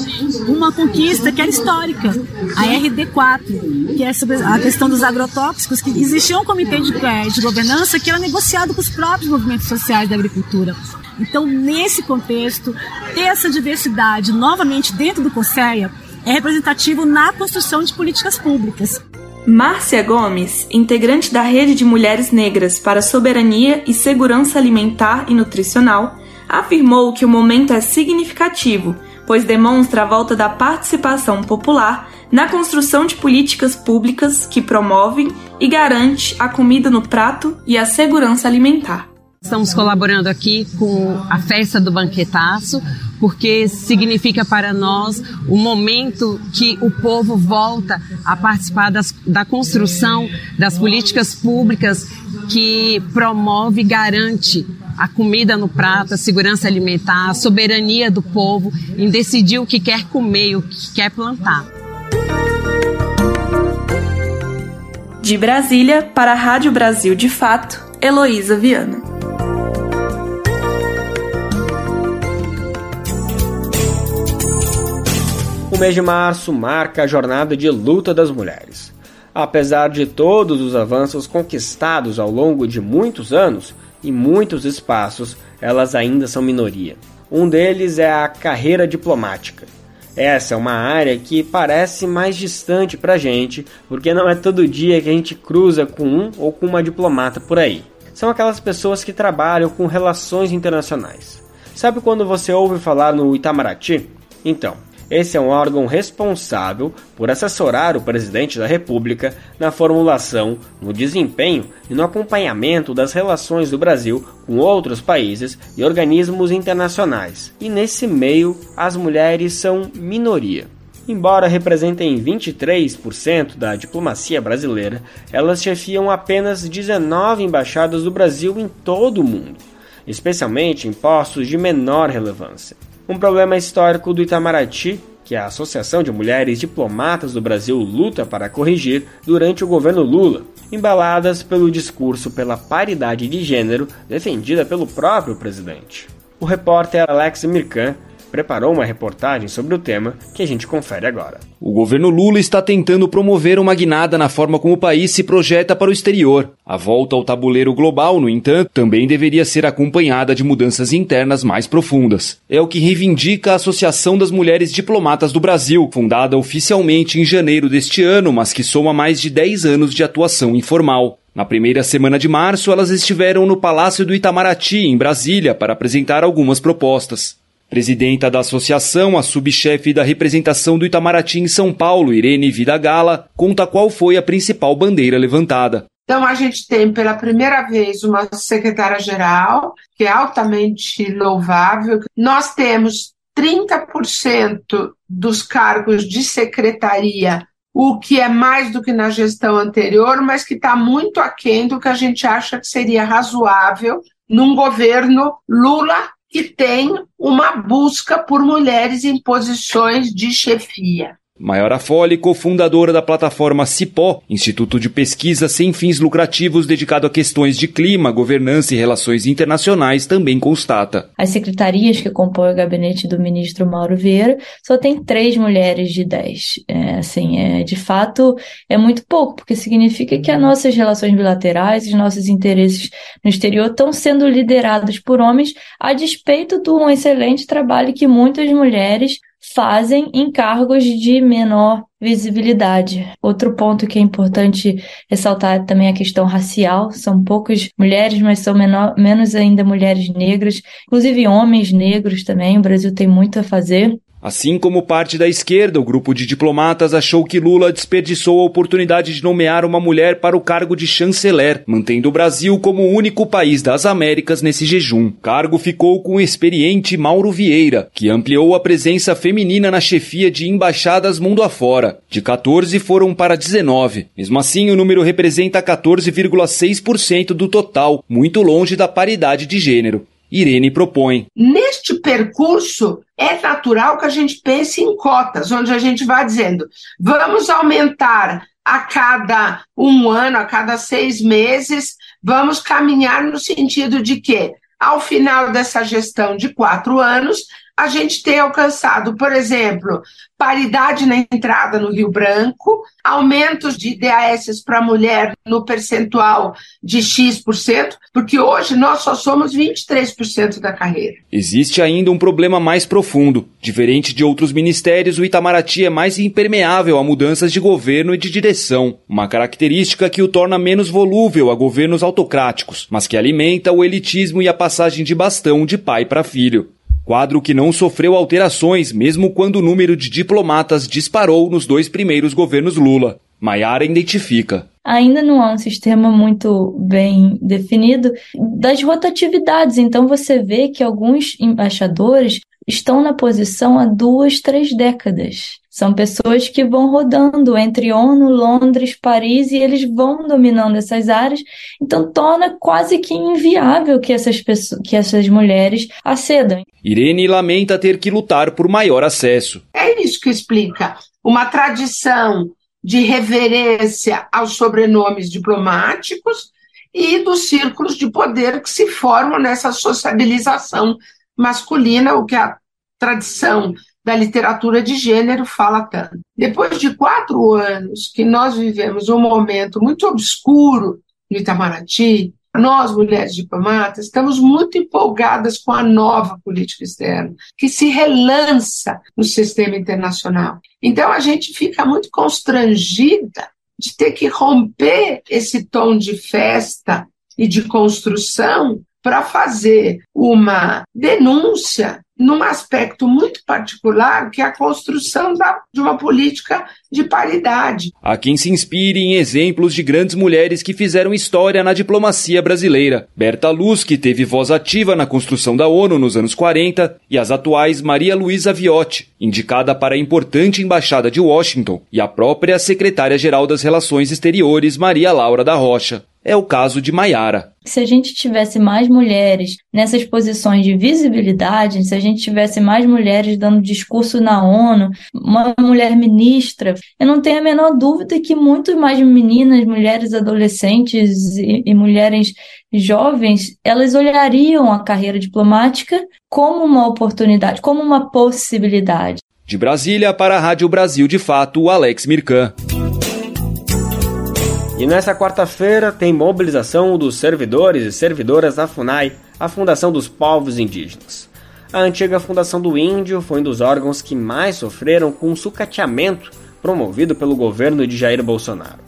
uma conquista que era histórica, a RD4, que é sobre a questão dos agrotóxicos, que existia um comitê de, é, de governança que era negociado com os próprios movimentos sociais da agricultura. Então, nesse contexto, ter essa diversidade novamente dentro do CONSEA é representativo na construção de políticas públicas. Márcia Gomes, integrante da Rede de Mulheres Negras para Soberania e Segurança Alimentar e Nutricional, afirmou que o momento é significativo, pois demonstra a volta da participação popular na construção de políticas públicas que promovem e garante a comida no prato e a segurança alimentar. Estamos colaborando aqui com a festa do banquetaço, porque significa para nós o momento que o povo volta a participar das, da construção das políticas públicas que promove e garante a comida no prato, a segurança alimentar, a soberania do povo em decidir o que quer comer e o que quer plantar. De Brasília, para a Rádio Brasil de Fato, Heloísa Viana. O mês de março marca a jornada de luta das mulheres. Apesar de todos os avanços conquistados ao longo de muitos anos e muitos espaços, elas ainda são minoria. Um deles é a carreira diplomática. Essa é uma área que parece mais distante pra gente, porque não é todo dia que a gente cruza com um ou com uma diplomata por aí. São aquelas pessoas que trabalham com relações internacionais. Sabe quando você ouve falar no Itamaraty? Então, esse é um órgão responsável por assessorar o presidente da República na formulação, no desempenho e no acompanhamento das relações do Brasil com outros países e organismos internacionais. E nesse meio, as mulheres são minoria. Embora representem 23% da diplomacia brasileira, elas chefiam apenas 19 embaixadas do Brasil em todo o mundo, especialmente em postos de menor relevância. Um problema histórico do Itamaraty que a Associação de Mulheres Diplomatas do Brasil luta para corrigir durante o governo Lula, embaladas pelo discurso pela paridade de gênero defendida pelo próprio presidente. O repórter Alex Mirkan preparou uma reportagem sobre o tema que a gente confere agora. O governo Lula está tentando promover uma guinada na forma como o país se projeta para o exterior. A volta ao tabuleiro global, no entanto, também deveria ser acompanhada de mudanças internas mais profundas. É o que reivindica a Associação das Mulheres Diplomatas do Brasil, fundada oficialmente em janeiro deste ano, mas que soma mais de 10 anos de atuação informal. Na primeira semana de março, elas estiveram no Palácio do Itamaraty, em Brasília, para apresentar algumas propostas. Presidenta da associação, a subchefe da representação do Itamaraty em São Paulo, Irene Vida Gala, conta qual foi a principal bandeira levantada. Então, a gente tem pela primeira vez uma secretária-geral, que é altamente louvável. Nós temos 30% dos cargos de secretaria, o que é mais do que na gestão anterior, mas que está muito aquém do que a gente acha que seria razoável num governo Lula que tem uma busca por mulheres em posições de chefia. Maior Fole, cofundadora da plataforma Cipó, Instituto de Pesquisa sem fins lucrativos dedicado a questões de clima, governança e relações internacionais, também constata. As secretarias que compõem o gabinete do ministro Mauro Vieira só tem três mulheres de dez. É, assim, é, de fato, é muito pouco, porque significa que as nossas relações bilaterais, os nossos interesses no exterior estão sendo liderados por homens, a despeito do excelente trabalho que muitas mulheres fazem em cargos de menor visibilidade. Outro ponto que é importante ressaltar é também a questão racial. São poucas mulheres, mas são menor, menos ainda mulheres negras, inclusive homens negros também. O Brasil tem muito a fazer. Assim como parte da esquerda, o grupo de diplomatas achou que Lula desperdiçou a oportunidade de nomear uma mulher para o cargo de chanceler, mantendo o Brasil como o único país das Américas nesse jejum. O cargo ficou com o experiente Mauro Vieira, que ampliou a presença feminina na chefia de embaixadas mundo afora. De 14 foram para 19. Mesmo assim, o número representa 14,6% do total, muito longe da paridade de gênero. Irene propõe. Neste percurso, é natural que a gente pense em cotas, onde a gente vai dizendo: vamos aumentar a cada um ano, a cada seis meses, vamos caminhar no sentido de que, ao final dessa gestão de quatro anos, a gente tem alcançado, por exemplo, paridade na entrada no Rio Branco, aumentos de DAS para mulher no percentual de X%, porque hoje nós só somos 23% da carreira. Existe ainda um problema mais profundo. Diferente de outros ministérios, o Itamaraty é mais impermeável a mudanças de governo e de direção, uma característica que o torna menos volúvel a governos autocráticos, mas que alimenta o elitismo e a passagem de bastão de pai para filho. Quadro que não sofreu alterações, mesmo quando o número de diplomatas disparou nos dois primeiros governos Lula. Maiara identifica. Ainda não há um sistema muito bem definido das rotatividades. Então você vê que alguns embaixadores estão na posição há duas, três décadas. São pessoas que vão rodando entre ONU, Londres, Paris e eles vão dominando essas áreas, então torna quase que inviável que essas pessoas, que essas mulheres acedam. Irene lamenta ter que lutar por maior acesso. É isso que explica uma tradição de reverência aos sobrenomes diplomáticos e dos círculos de poder que se formam nessa sociabilização masculina, o que a tradição da literatura de gênero fala tanto. Depois de quatro anos que nós vivemos um momento muito obscuro no Itamaraty, nós, mulheres diplomatas, estamos muito empolgadas com a nova política externa, que se relança no sistema internacional. Então, a gente fica muito constrangida de ter que romper esse tom de festa e de construção para fazer uma denúncia num aspecto muito particular, que é a construção da, de uma política de paridade. Há quem se inspire em exemplos de grandes mulheres que fizeram história na diplomacia brasileira. Berta Luz, que teve voz ativa na construção da ONU nos anos 40, e as atuais Maria Luísa Viotti, indicada para a importante embaixada de Washington, e a própria secretária-geral das Relações Exteriores, Maria Laura da Rocha é o caso de Maiara. Se a gente tivesse mais mulheres nessas posições de visibilidade, se a gente tivesse mais mulheres dando discurso na ONU, uma mulher ministra, eu não tenho a menor dúvida que muito mais meninas, mulheres adolescentes e, e mulheres jovens, elas olhariam a carreira diplomática como uma oportunidade, como uma possibilidade. De Brasília para a Rádio Brasil de Fato, Alex Mirkan. E nesta quarta-feira tem mobilização dos servidores e servidoras da FUNAI, a Fundação dos Povos Indígenas. A antiga Fundação do Índio foi um dos órgãos que mais sofreram com o sucateamento promovido pelo governo de Jair Bolsonaro.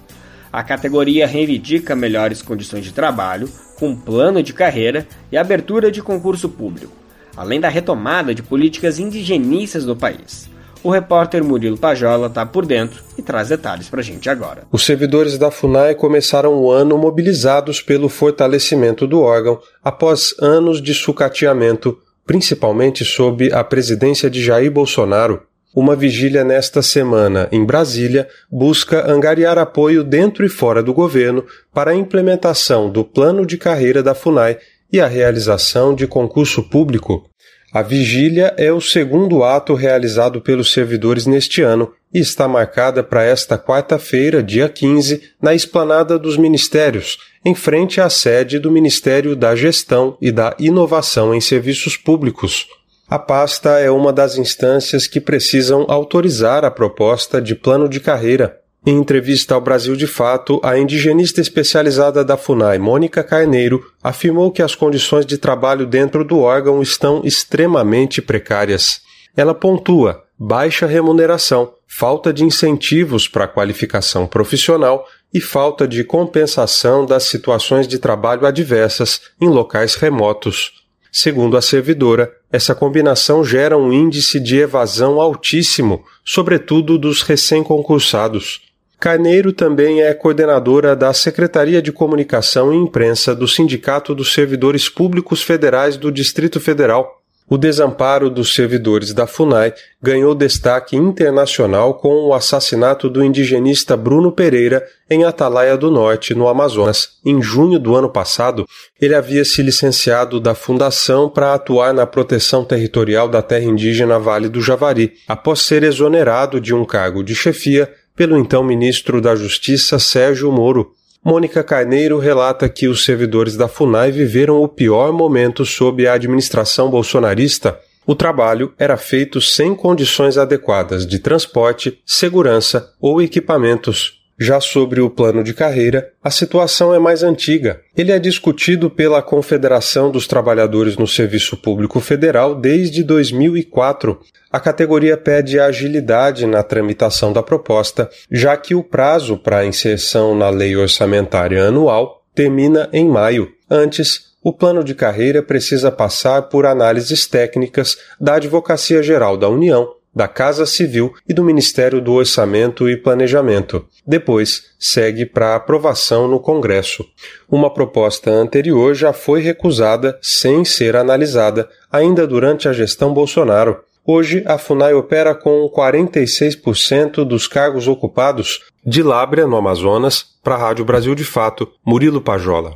A categoria reivindica melhores condições de trabalho, com plano de carreira e abertura de concurso público, além da retomada de políticas indigenistas no país. O repórter Murilo Pajola está por dentro e traz detalhes para a gente agora. Os servidores da FUNAI começaram o ano mobilizados pelo fortalecimento do órgão após anos de sucateamento, principalmente sob a presidência de Jair Bolsonaro. Uma vigília nesta semana em Brasília busca angariar apoio dentro e fora do governo para a implementação do plano de carreira da FUNAI e a realização de concurso público. A vigília é o segundo ato realizado pelos servidores neste ano e está marcada para esta quarta-feira, dia 15, na esplanada dos ministérios, em frente à sede do Ministério da Gestão e da Inovação em Serviços Públicos. A pasta é uma das instâncias que precisam autorizar a proposta de plano de carreira. Em entrevista ao Brasil de Fato, a indigenista especializada da FUNAI, Mônica Carneiro, afirmou que as condições de trabalho dentro do órgão estão extremamente precárias. Ela pontua baixa remuneração, falta de incentivos para a qualificação profissional e falta de compensação das situações de trabalho adversas em locais remotos. Segundo a servidora, essa combinação gera um índice de evasão altíssimo, sobretudo dos recém-concursados. Carneiro também é coordenadora da Secretaria de Comunicação e Imprensa do Sindicato dos Servidores Públicos Federais do Distrito Federal. O desamparo dos servidores da FUNAI ganhou destaque internacional com o assassinato do indigenista Bruno Pereira em Atalaia do Norte, no Amazonas. Em junho do ano passado, ele havia se licenciado da fundação para atuar na proteção territorial da terra indígena Vale do Javari, após ser exonerado de um cargo de chefia pelo então ministro da Justiça Sérgio Moro. Mônica Carneiro relata que os servidores da FUNAI viveram o pior momento sob a administração bolsonarista. O trabalho era feito sem condições adequadas de transporte, segurança ou equipamentos. Já sobre o plano de carreira, a situação é mais antiga. Ele é discutido pela Confederação dos Trabalhadores no Serviço Público Federal desde 2004. A categoria pede agilidade na tramitação da proposta, já que o prazo para inserção na lei orçamentária anual termina em maio. Antes, o plano de carreira precisa passar por análises técnicas da Advocacia Geral da União da Casa Civil e do Ministério do Orçamento e Planejamento. Depois, segue para aprovação no Congresso. Uma proposta anterior já foi recusada sem ser analisada, ainda durante a gestão Bolsonaro. Hoje, a FUNAI opera com 46% dos cargos ocupados de Lábrea, no Amazonas, para a Rádio Brasil de Fato, Murilo Pajola.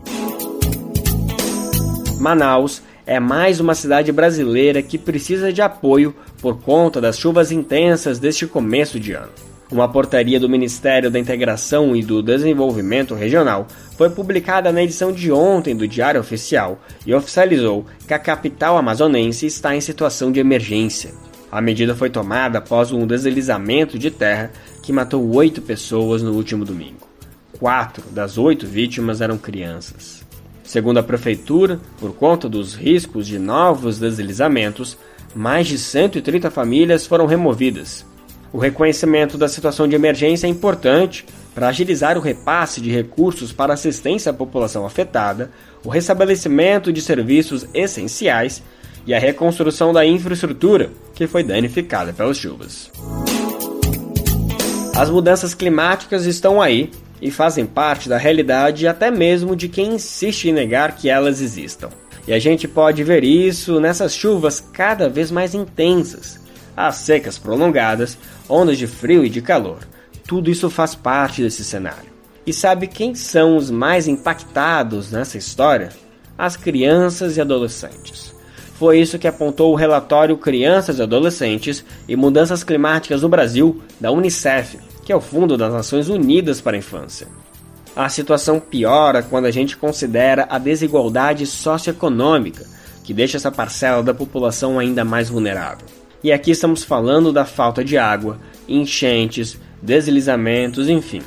Manaus é mais uma cidade brasileira que precisa de apoio por conta das chuvas intensas deste começo de ano. Uma portaria do Ministério da Integração e do Desenvolvimento Regional foi publicada na edição de ontem do Diário Oficial e oficializou que a capital amazonense está em situação de emergência. A medida foi tomada após um deslizamento de terra que matou oito pessoas no último domingo. Quatro das oito vítimas eram crianças. Segundo a prefeitura, por conta dos riscos de novos deslizamentos, mais de 130 famílias foram removidas. O reconhecimento da situação de emergência é importante para agilizar o repasse de recursos para assistência à população afetada, o restabelecimento de serviços essenciais e a reconstrução da infraestrutura que foi danificada pelas chuvas. As mudanças climáticas estão aí e fazem parte da realidade até mesmo de quem insiste em negar que elas existam. E a gente pode ver isso nessas chuvas cada vez mais intensas, as secas prolongadas, ondas de frio e de calor. Tudo isso faz parte desse cenário. E sabe quem são os mais impactados nessa história? As crianças e adolescentes. Foi isso que apontou o relatório Crianças e Adolescentes e Mudanças Climáticas no Brasil, da Unicef, que é o Fundo das Nações Unidas para a Infância. A situação piora quando a gente considera a desigualdade socioeconômica, que deixa essa parcela da população ainda mais vulnerável. E aqui estamos falando da falta de água, enchentes, deslizamentos, enfim.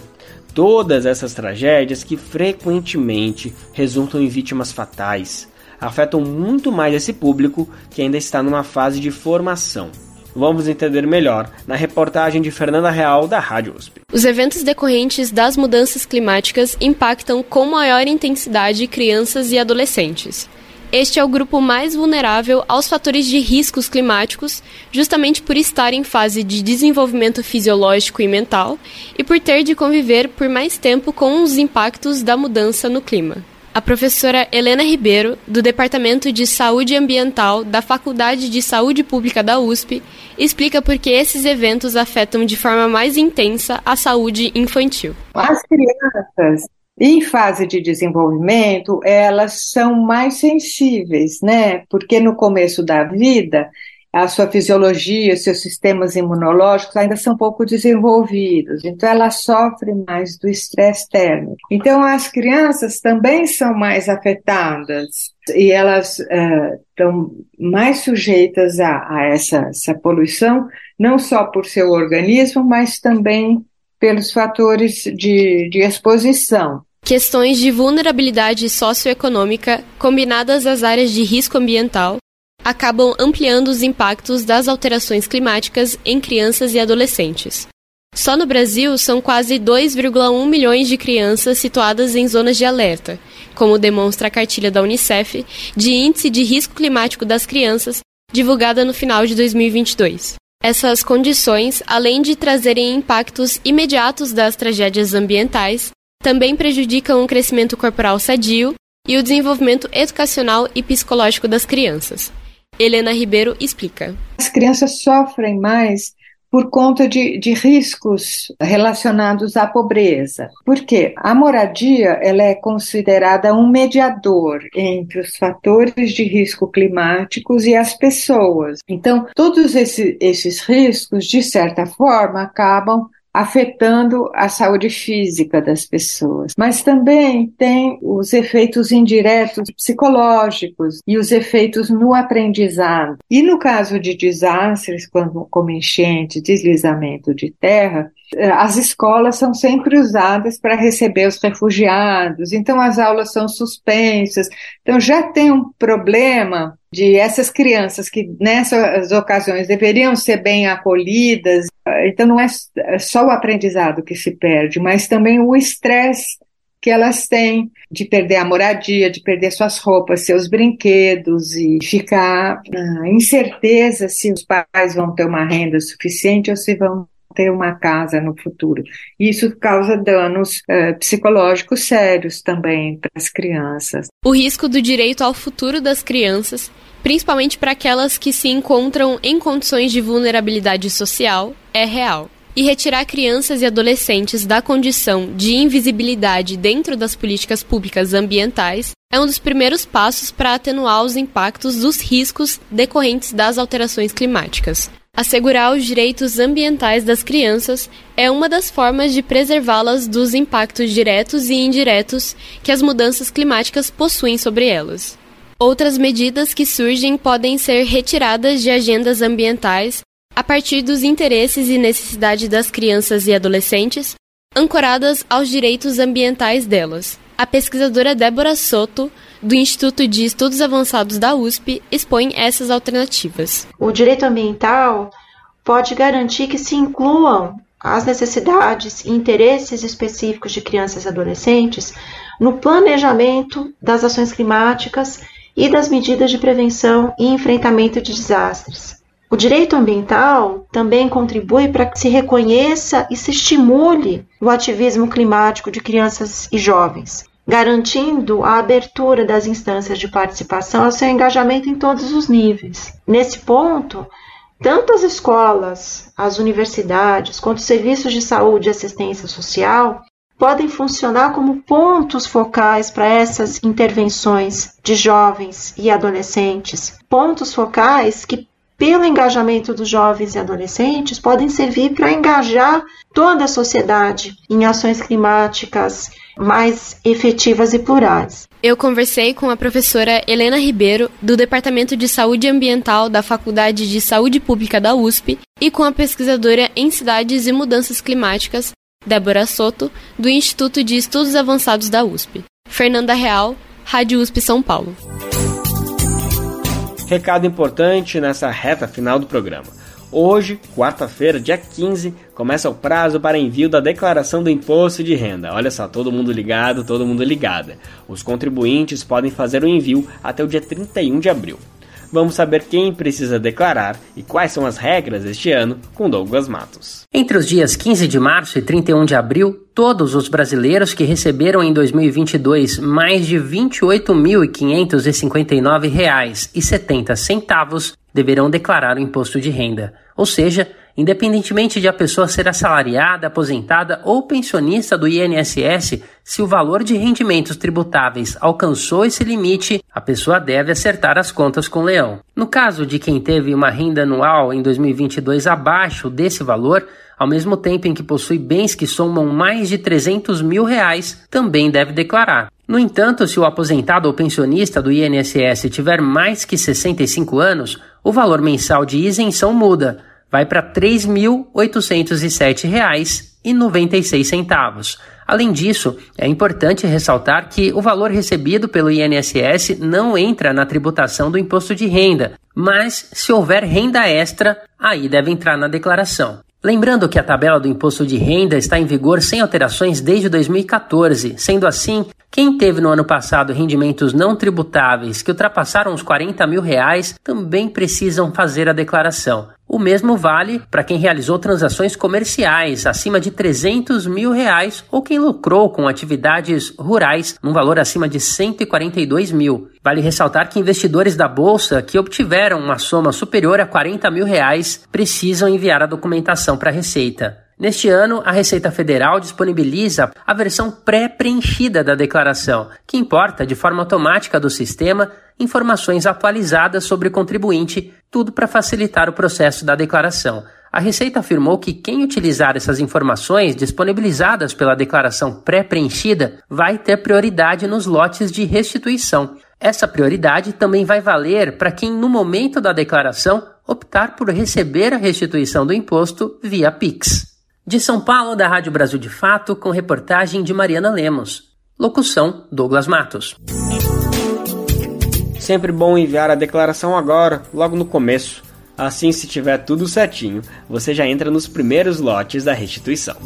Todas essas tragédias que frequentemente resultam em vítimas fatais afetam muito mais esse público que ainda está numa fase de formação. Vamos entender melhor na reportagem de Fernanda Real da Rádio USP. Os eventos decorrentes das mudanças climáticas impactam com maior intensidade crianças e adolescentes. Este é o grupo mais vulnerável aos fatores de riscos climáticos, justamente por estar em fase de desenvolvimento fisiológico e mental e por ter de conviver por mais tempo com os impactos da mudança no clima. A professora Helena Ribeiro, do Departamento de Saúde Ambiental da Faculdade de Saúde Pública da USP, explica por que esses eventos afetam de forma mais intensa a saúde infantil. As crianças em fase de desenvolvimento, elas são mais sensíveis, né? Porque no começo da vida, a sua fisiologia, seus sistemas imunológicos ainda são pouco desenvolvidos, então ela sofre mais do estresse térmico. Então as crianças também são mais afetadas e elas uh, estão mais sujeitas a, a essa, essa poluição, não só por seu organismo, mas também pelos fatores de, de exposição. Questões de vulnerabilidade socioeconômica combinadas às áreas de risco ambiental acabam ampliando os impactos das alterações climáticas em crianças e adolescentes. Só no Brasil são quase 2,1 milhões de crianças situadas em zonas de alerta, como demonstra a cartilha da Unicef de Índice de Risco Climático das Crianças, divulgada no final de 2022. Essas condições, além de trazerem impactos imediatos das tragédias ambientais, também prejudicam o crescimento corporal sadio e o desenvolvimento educacional e psicológico das crianças. Helena Ribeiro explica. As crianças sofrem mais por conta de, de, riscos relacionados à pobreza. Porque a moradia ela é considerada um mediador entre os fatores de risco climáticos e as pessoas. Então, todos esse, esses riscos, de certa forma, acabam afetando a saúde física das pessoas, mas também tem os efeitos indiretos psicológicos e os efeitos no aprendizado. E no caso de desastres, como enchente, deslizamento de terra, eh, as escolas são sempre usadas para receber os refugiados, então as aulas são suspensas. Então já tem um problema de essas crianças que nessas ocasiões deveriam ser bem acolhidas. Então não é só o aprendizado que se perde, mas também o estresse que elas têm de perder a moradia, de perder suas roupas, seus brinquedos e ficar na incerteza se os pais vão ter uma renda suficiente ou se vão ter uma casa no futuro. Isso causa danos uh, psicológicos sérios também para as crianças. O risco do direito ao futuro das crianças, principalmente para aquelas que se encontram em condições de vulnerabilidade social, é real. E retirar crianças e adolescentes da condição de invisibilidade dentro das políticas públicas ambientais é um dos primeiros passos para atenuar os impactos dos riscos decorrentes das alterações climáticas. Assegurar os direitos ambientais das crianças é uma das formas de preservá-las dos impactos diretos e indiretos que as mudanças climáticas possuem sobre elas. Outras medidas que surgem podem ser retiradas de agendas ambientais a partir dos interesses e necessidades das crianças e adolescentes, ancoradas aos direitos ambientais delas. A pesquisadora Débora Soto, do Instituto de Estudos Avançados da USP, expõe essas alternativas. O direito ambiental pode garantir que se incluam as necessidades e interesses específicos de crianças e adolescentes no planejamento das ações climáticas e das medidas de prevenção e enfrentamento de desastres. O direito ambiental também contribui para que se reconheça e se estimule o ativismo climático de crianças e jovens, garantindo a abertura das instâncias de participação ao seu engajamento em todos os níveis. Nesse ponto, tanto as escolas, as universidades, quanto os serviços de saúde e assistência social podem funcionar como pontos focais para essas intervenções de jovens e adolescentes, pontos focais que pelo engajamento dos jovens e adolescentes, podem servir para engajar toda a sociedade em ações climáticas mais efetivas e plurais. Eu conversei com a professora Helena Ribeiro, do Departamento de Saúde Ambiental da Faculdade de Saúde Pública da USP, e com a pesquisadora em Cidades e Mudanças Climáticas, Débora Soto, do Instituto de Estudos Avançados da USP. Fernanda Real, Rádio USP São Paulo. Recado importante nessa reta final do programa. Hoje, quarta-feira, dia 15, começa o prazo para envio da declaração do imposto de renda. Olha só, todo mundo ligado, todo mundo ligada. Os contribuintes podem fazer o envio até o dia 31 de abril. Vamos saber quem precisa declarar e quais são as regras este ano com Douglas Matos. Entre os dias 15 de março e 31 de abril, todos os brasileiros que receberam em 2022 mais de R$ 28.559,70 deverão declarar o imposto de renda, ou seja, independentemente de a pessoa ser assalariada, aposentada ou pensionista do INSS, se o valor de rendimentos tributáveis alcançou esse limite, a pessoa deve acertar as contas com o leão. No caso de quem teve uma renda anual em 2022 abaixo desse valor, ao mesmo tempo em que possui bens que somam mais de 300 mil reais, também deve declarar. No entanto, se o aposentado ou pensionista do INSS tiver mais que 65 anos, o valor mensal de isenção muda vai para R$ 3.807,96. Além disso, é importante ressaltar que o valor recebido pelo INSS não entra na tributação do imposto de renda, mas se houver renda extra, aí deve entrar na declaração. Lembrando que a tabela do imposto de renda está em vigor sem alterações desde 2014. Sendo assim, quem teve no ano passado rendimentos não tributáveis que ultrapassaram os 40 mil reais também precisam fazer a declaração. O mesmo vale para quem realizou transações comerciais acima de 300 mil reais ou quem lucrou com atividades rurais num valor acima de 142 mil. Vale ressaltar que investidores da Bolsa que obtiveram uma soma superior a 40 mil reais precisam enviar a documentação para a Receita. Neste ano, a Receita Federal disponibiliza a versão pré-preenchida da declaração, que importa de forma automática do sistema informações atualizadas sobre o contribuinte, tudo para facilitar o processo da declaração. A Receita afirmou que quem utilizar essas informações disponibilizadas pela declaração pré-preenchida vai ter prioridade nos lotes de restituição. Essa prioridade também vai valer para quem, no momento da declaração, optar por receber a restituição do imposto via Pix. De São Paulo, da Rádio Brasil de Fato, com reportagem de Mariana Lemos. Locução: Douglas Matos. Sempre bom enviar a declaração agora, logo no começo. Assim, se tiver tudo certinho, você já entra nos primeiros lotes da restituição.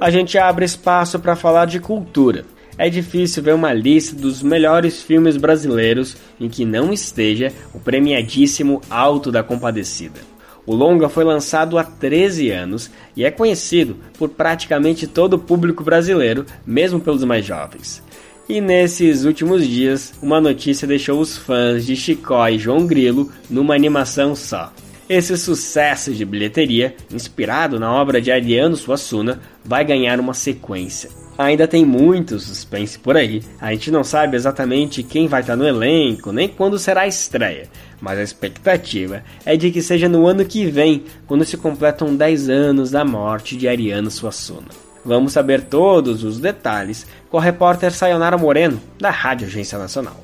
A gente abre espaço para falar de cultura. É difícil ver uma lista dos melhores filmes brasileiros em que não esteja o premiadíssimo Alto da Compadecida. O longa foi lançado há 13 anos e é conhecido por praticamente todo o público brasileiro, mesmo pelos mais jovens. E nesses últimos dias, uma notícia deixou os fãs de Chicó e João Grilo numa animação só. Esse sucesso de bilheteria, inspirado na obra de Ariano Suassuna, vai ganhar uma sequência. Ainda tem muito suspense por aí, a gente não sabe exatamente quem vai estar no elenco, nem quando será a estreia, mas a expectativa é de que seja no ano que vem, quando se completam 10 anos da morte de Ariano Suassuna. Vamos saber todos os detalhes com a repórter Sayonara Moreno, da Rádio Agência Nacional.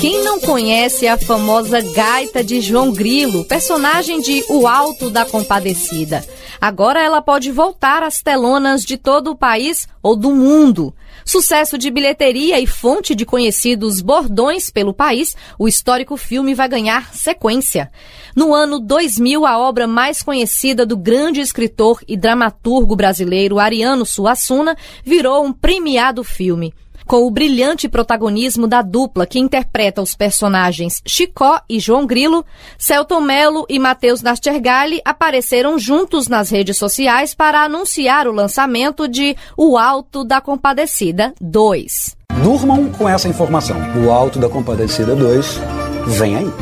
Quem não conhece a famosa gaita de João Grilo, personagem de O Alto da Compadecida? Agora ela pode voltar às telonas de todo o país ou do mundo. Sucesso de bilheteria e fonte de conhecidos bordões pelo país, o histórico filme vai ganhar sequência. No ano 2000, a obra mais conhecida do grande escritor e dramaturgo brasileiro Ariano Suassuna virou um premiado filme com o brilhante protagonismo da dupla que interpreta os personagens Chicó e João Grilo, Celton Mello e Matheus Nastergalli apareceram juntos nas redes sociais para anunciar o lançamento de O Alto da Compadecida 2. Durmam com essa informação. O Alto da Compadecida 2 vem aí.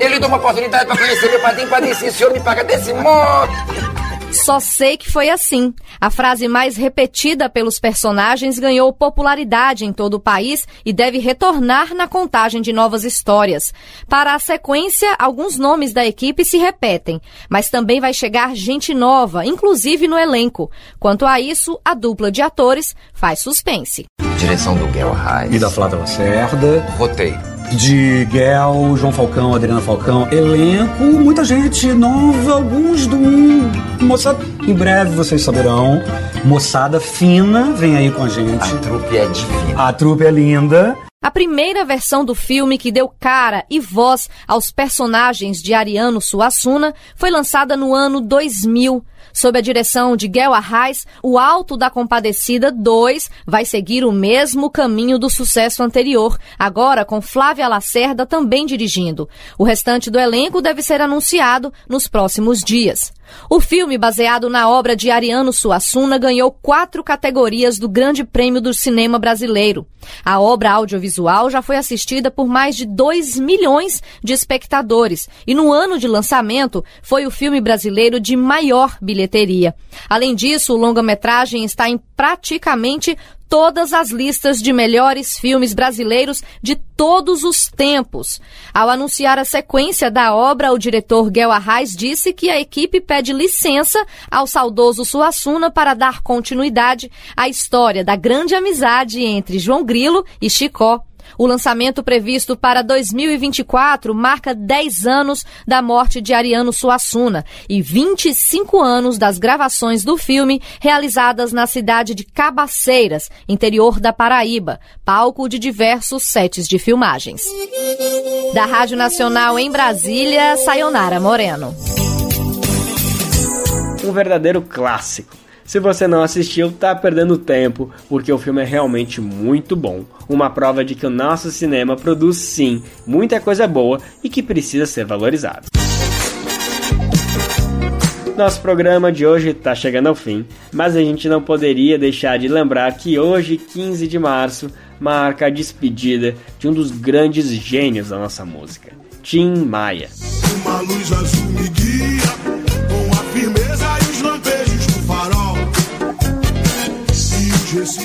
Ele deu uma oportunidade para conhecer meu padrinho, padrinho, o senhor me paga desse modo. Só sei que foi assim. A frase mais repetida pelos personagens ganhou popularidade em todo o país e deve retornar na contagem de novas histórias. Para a sequência, alguns nomes da equipe se repetem, mas também vai chegar gente nova, inclusive no elenco. Quanto a isso, a dupla de atores faz suspense. Direção do Guel Reis. E da Flávia Lacerda. Roteiro de Guel, João Falcão, Adriana Falcão, elenco, muita gente nova, alguns do moçada. Em breve vocês saberão. Moçada fina, vem aí com a gente. A trupe é divina. A trupe é linda. A primeira versão do filme que deu cara e voz aos personagens de Ariano Suassuna foi lançada no ano 2000 Sob a direção de Guel Arraes, o Alto da Compadecida 2 vai seguir o mesmo caminho do sucesso anterior, agora com Flávia Lacerda também dirigindo. O restante do elenco deve ser anunciado nos próximos dias. O filme, baseado na obra de Ariano Suassuna, ganhou quatro categorias do Grande Prêmio do Cinema Brasileiro. A obra audiovisual já foi assistida por mais de 2 milhões de espectadores e no ano de lançamento foi o filme brasileiro de maior bilheteria. Além disso, o longa-metragem está em praticamente todas as listas de melhores filmes brasileiros de todos os tempos. Ao anunciar a sequência da obra, o diretor Guel Arraes disse que a equipe pede licença ao saudoso Suassuna para dar continuidade à história da grande amizade entre João Grilo e Chicó. O lançamento previsto para 2024 marca 10 anos da morte de Ariano Suassuna e 25 anos das gravações do filme realizadas na cidade de Cabaceiras, interior da Paraíba, palco de diversos sets de filmagens. Da Rádio Nacional em Brasília, Sayonara Moreno. Um verdadeiro clássico se você não assistiu, tá perdendo tempo, porque o filme é realmente muito bom. Uma prova de que o nosso cinema produz sim muita coisa boa e que precisa ser valorizado. Nosso programa de hoje está chegando ao fim, mas a gente não poderia deixar de lembrar que hoje, 15 de março, marca a despedida de um dos grandes gênios da nossa música, Tim Maia.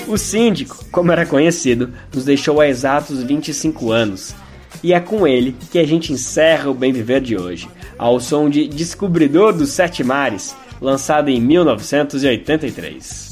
O síndico, como era conhecido, nos deixou há exatos 25 anos. E é com ele que a gente encerra o Bem Viver de hoje, ao som de Descobridor dos Sete Mares, lançado em 1983.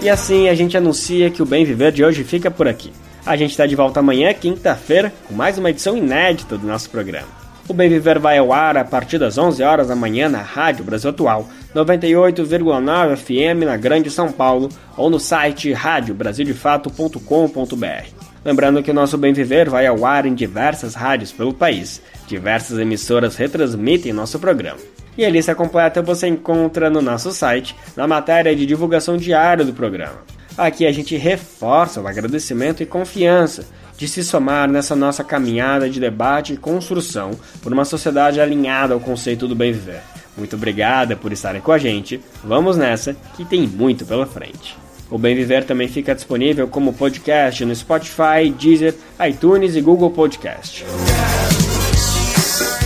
E assim a gente anuncia que o Bem Viver de hoje fica por aqui. A gente está de volta amanhã, quinta-feira, com mais uma edição inédita do nosso programa. O Bem Viver vai ao ar a partir das 11 horas da manhã na Rádio Brasil Atual, 98,9 FM na Grande São Paulo ou no site radiobrasildefato.com.br. Lembrando que o nosso Bem Viver vai ao ar em diversas rádios pelo país. Diversas emissoras retransmitem nosso programa. E a lista completa você encontra no nosso site, na matéria de divulgação diária do programa. Aqui a gente reforça o agradecimento e confiança de se somar nessa nossa caminhada de debate e construção por uma sociedade alinhada ao conceito do bem viver. Muito obrigada por estarem com a gente. Vamos nessa, que tem muito pela frente. O Bem Viver também fica disponível como podcast no Spotify, Deezer, iTunes e Google Podcast.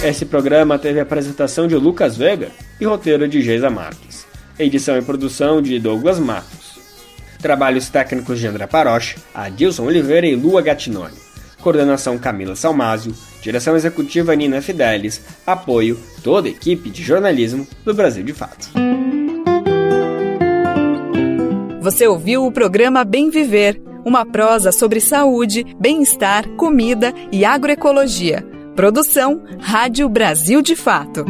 Esse programa teve a apresentação de Lucas Vega e roteiro de Geisa Marques. Edição e produção de Douglas Matos. Trabalhos técnicos de André Paroche, Adilson Oliveira e Lua Gattinoni. Coordenação Camila Salmásio, direção executiva Nina Fidelis, apoio toda a equipe de jornalismo do Brasil de Fato. Você ouviu o programa Bem Viver, uma prosa sobre saúde, bem-estar, comida e agroecologia. Produção Rádio Brasil de Fato.